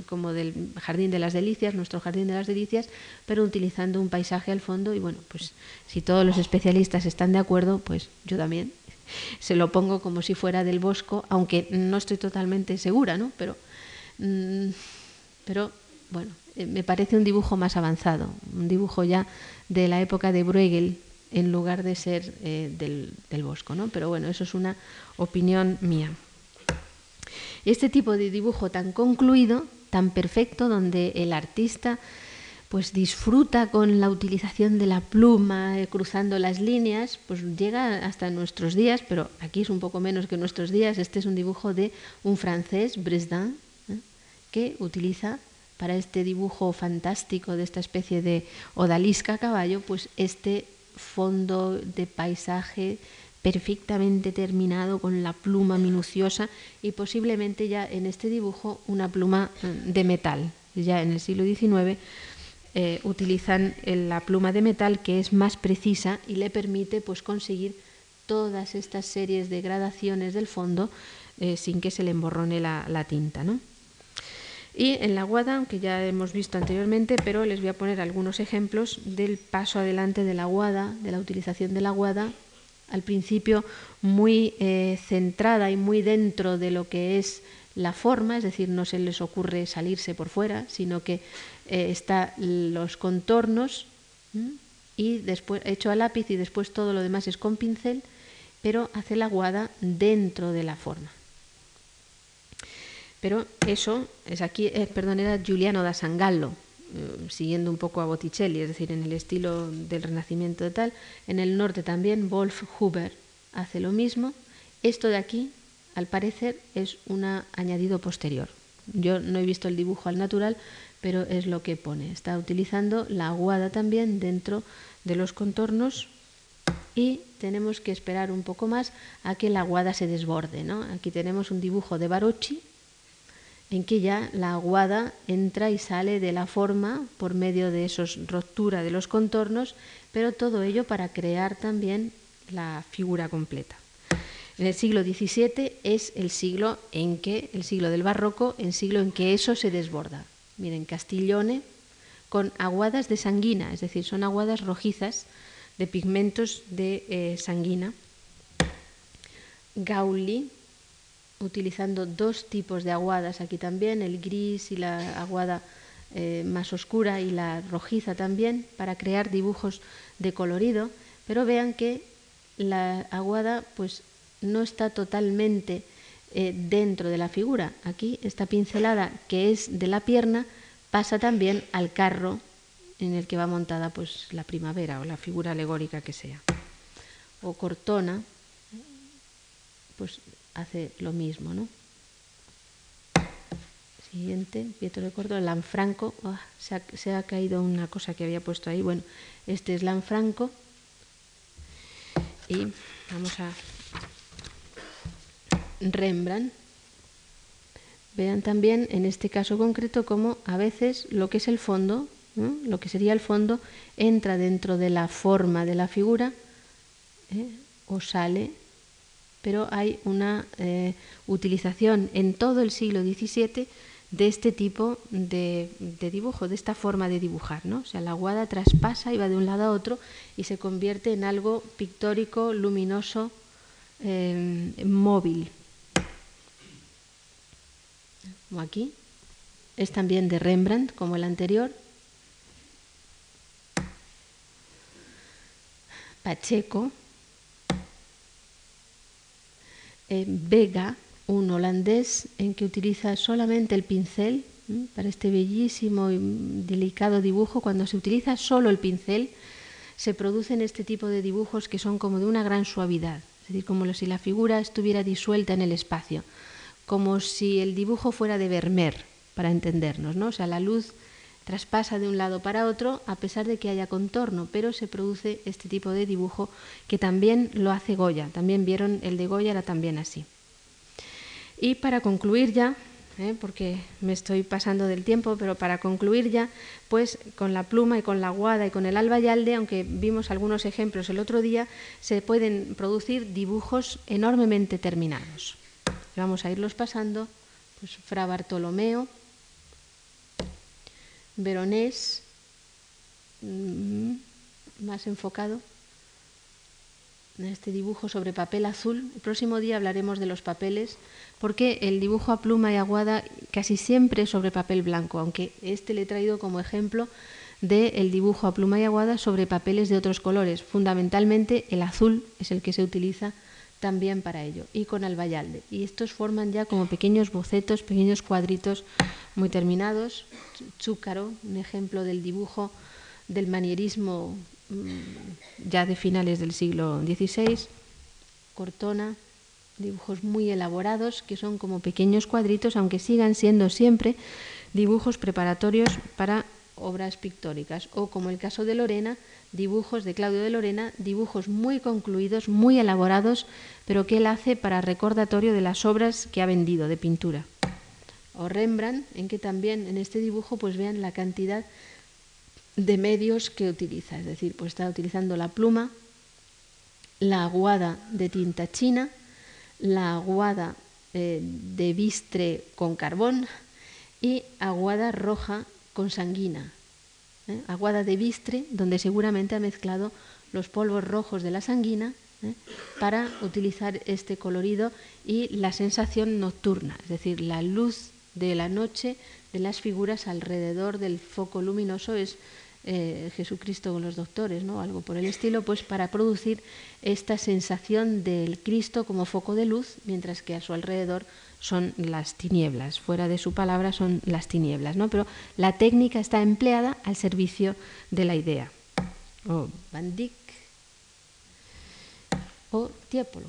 como del Jardín de las Delicias, nuestro Jardín de las Delicias, pero utilizando un paisaje al fondo. Y bueno, pues si todos los especialistas están de acuerdo, pues yo también se lo pongo como si fuera del Bosco, aunque no estoy totalmente segura, ¿no? Pero, mm, pero bueno, eh, me parece un dibujo más avanzado, un dibujo ya de la época de Bruegel en lugar de ser eh, del, Bosco, ¿no? Pero bueno, eso es una opinión mía. Este tipo de dibujo tan concluido, tan perfecto, donde el artista pues disfruta con la utilización de la pluma, eh, cruzando las líneas, pues llega hasta nuestros días, pero aquí es un poco menos que nuestros días. Este es un dibujo de un francés, Bresdin, que utiliza para este dibujo fantástico de esta especie de odalisca a caballo, pues este fondo de paisaje perfectamente terminado con la pluma minuciosa y posiblemente ya en este dibujo una pluma mm, de metal. Ya en el siglo XIX eh, utilizan la pluma de metal que es más precisa y le permite pues conseguir todas estas series de gradaciones del fondo eh, sin que se le emborrone la, la tinta. ¿no? Y en la guada, aunque ya hemos visto anteriormente, pero les voy a poner algunos ejemplos del paso adelante de la guada, de la utilización de la guada, al principio muy eh, centrada y muy dentro de lo que es la forma, es decir, no se les ocurre salirse por fuera, sino que eh, está los contornos y después hecho a lápiz y después todo lo demás es con pincel, pero hace la guada dentro de la forma. Pero eso es aquí, eh, perdón, era Giuliano da Sangallo, eh, siguiendo un poco a Botticelli, es decir, en el estilo del Renacimiento de tal. En el norte también Wolf Huber hace lo mismo. Esto de aquí, al parecer, es un añadido posterior. Yo no he visto el dibujo al natural, pero es lo que pone. Está utilizando la aguada también dentro de los contornos y tenemos que esperar un poco más a que la aguada se desborde. ¿no? Aquí tenemos un dibujo de Barocci en que ya la aguada entra y sale de la forma por medio de esos ruptura de los contornos, pero todo ello para crear también la figura completa. En el siglo XVII es el siglo en que, el siglo del barroco, el siglo en que eso se desborda. Miren, Castiglione con aguadas de sanguina, es decir, son aguadas rojizas de pigmentos de eh, sanguina. Gauli utilizando dos tipos de aguadas aquí también, el gris y la aguada eh, más oscura y la rojiza también, para crear dibujos de colorido, pero vean que la aguada pues no está totalmente eh, dentro de la figura. Aquí esta pincelada que es de la pierna pasa también al carro en el que va montada pues la primavera o la figura alegórica que sea. O cortona, pues hace lo mismo, ¿no? Siguiente, Pietro de Córdoba, Lanfranco, ah, se, ha, caído una cosa que había puesto ahí, bueno, este es Lanfranco y vamos a Rembrandt. Vean también en este caso concreto cómo a veces lo que es el fondo, lo que sería el fondo, entra dentro de la forma de la figura ¿eh? o sale pero hay una eh, utilización en todo el siglo XVII de este tipo de, dibujo, de esta forma de dibujar. ¿no? O sea, la aguada traspasa y va de un lado a otro y se convierte en algo pictórico, luminoso, eh, móvil. Como aquí. Es también de Rembrandt, como el anterior. Pacheco, Eh, Vega, un holandés en que utiliza solamente el pincel para este bellísimo y delicado dibujo. Cuando se utiliza solo el pincel, se producen este tipo de dibujos que son como de una gran suavidad, es decir, como si la figura estuviera disuelta en el espacio, como si el dibujo fuera de Vermeer, para entendernos, ¿no? O sea, la luz traspasa de un lado para otro a pesar de que haya contorno, pero se produce este tipo de dibujo que también lo hace Goya. También vieron el de Goya, era también así. Y para concluir ya, ¿eh? porque me estoy pasando del tiempo, pero para concluir ya, pues con la pluma y con la guada y con el albayalde, aunque vimos algunos ejemplos el otro día, se pueden producir dibujos enormemente terminados. Vamos a irlos pasando, pues Fra Bartolomeo, Veronés, mm, más enfocado en este dibujo sobre papel azul. El próximo día hablaremos de los papeles, porque el dibujo a pluma y aguada casi siempre es sobre papel blanco, aunque este le he traído como ejemplo del dibujo a pluma y aguada sobre papeles de otros colores. Fundamentalmente el azul es el que se utiliza también para ello, y con albayalde. Y estos forman ya como pequeños bocetos, pequeños cuadritos muy terminados. Chúcaro, un ejemplo del dibujo del manierismo mm, ya de finales del siglo XVI. Cortona, dibujos muy elaborados que son como pequeños cuadritos, aunque sigan siendo siempre dibujos preparatorios para obras pictóricas. O como el caso de Lorena, dibujos de Claudio de Lorena, dibujos muy concluidos, muy elaborados, pero que él hace para recordatorio de las obras que ha vendido de pintura. O Rembrandt, en que también en este dibujo pues vean la cantidad de medios que utiliza, es decir, pues está utilizando la pluma, la aguada de tinta china, la aguada eh, de bistre con carbón y aguada roja con sanguina, ¿eh? aguada de bistre, donde seguramente ha mezclado los polvos rojos de la sanguina ¿eh? para utilizar este colorido y la sensación nocturna, es decir, la luz de la noche de las figuras alrededor del foco luminoso es eh, Jesucristo con los doctores, ¿no? algo por el estilo, pues para producir esta sensación del Cristo como foco de luz, mientras que a su alrededor son las tinieblas, fuera de su palabra son las tinieblas, ¿no? Pero la técnica está empleada al servicio de la idea. O Van Dyck o Tiepolo.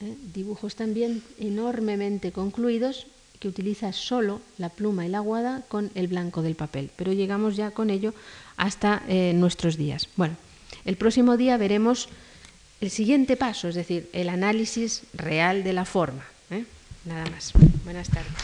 ¿eh? Dibujos también enormemente concluidos que utiliza solo la pluma y la aguada con el blanco del papel. Pero llegamos ya con ello hasta eh, nuestros días. Bueno, el próximo día veremos el siguiente paso, es decir, el análisis real de la forma. ¿eh? Nada más. Buenas tardes.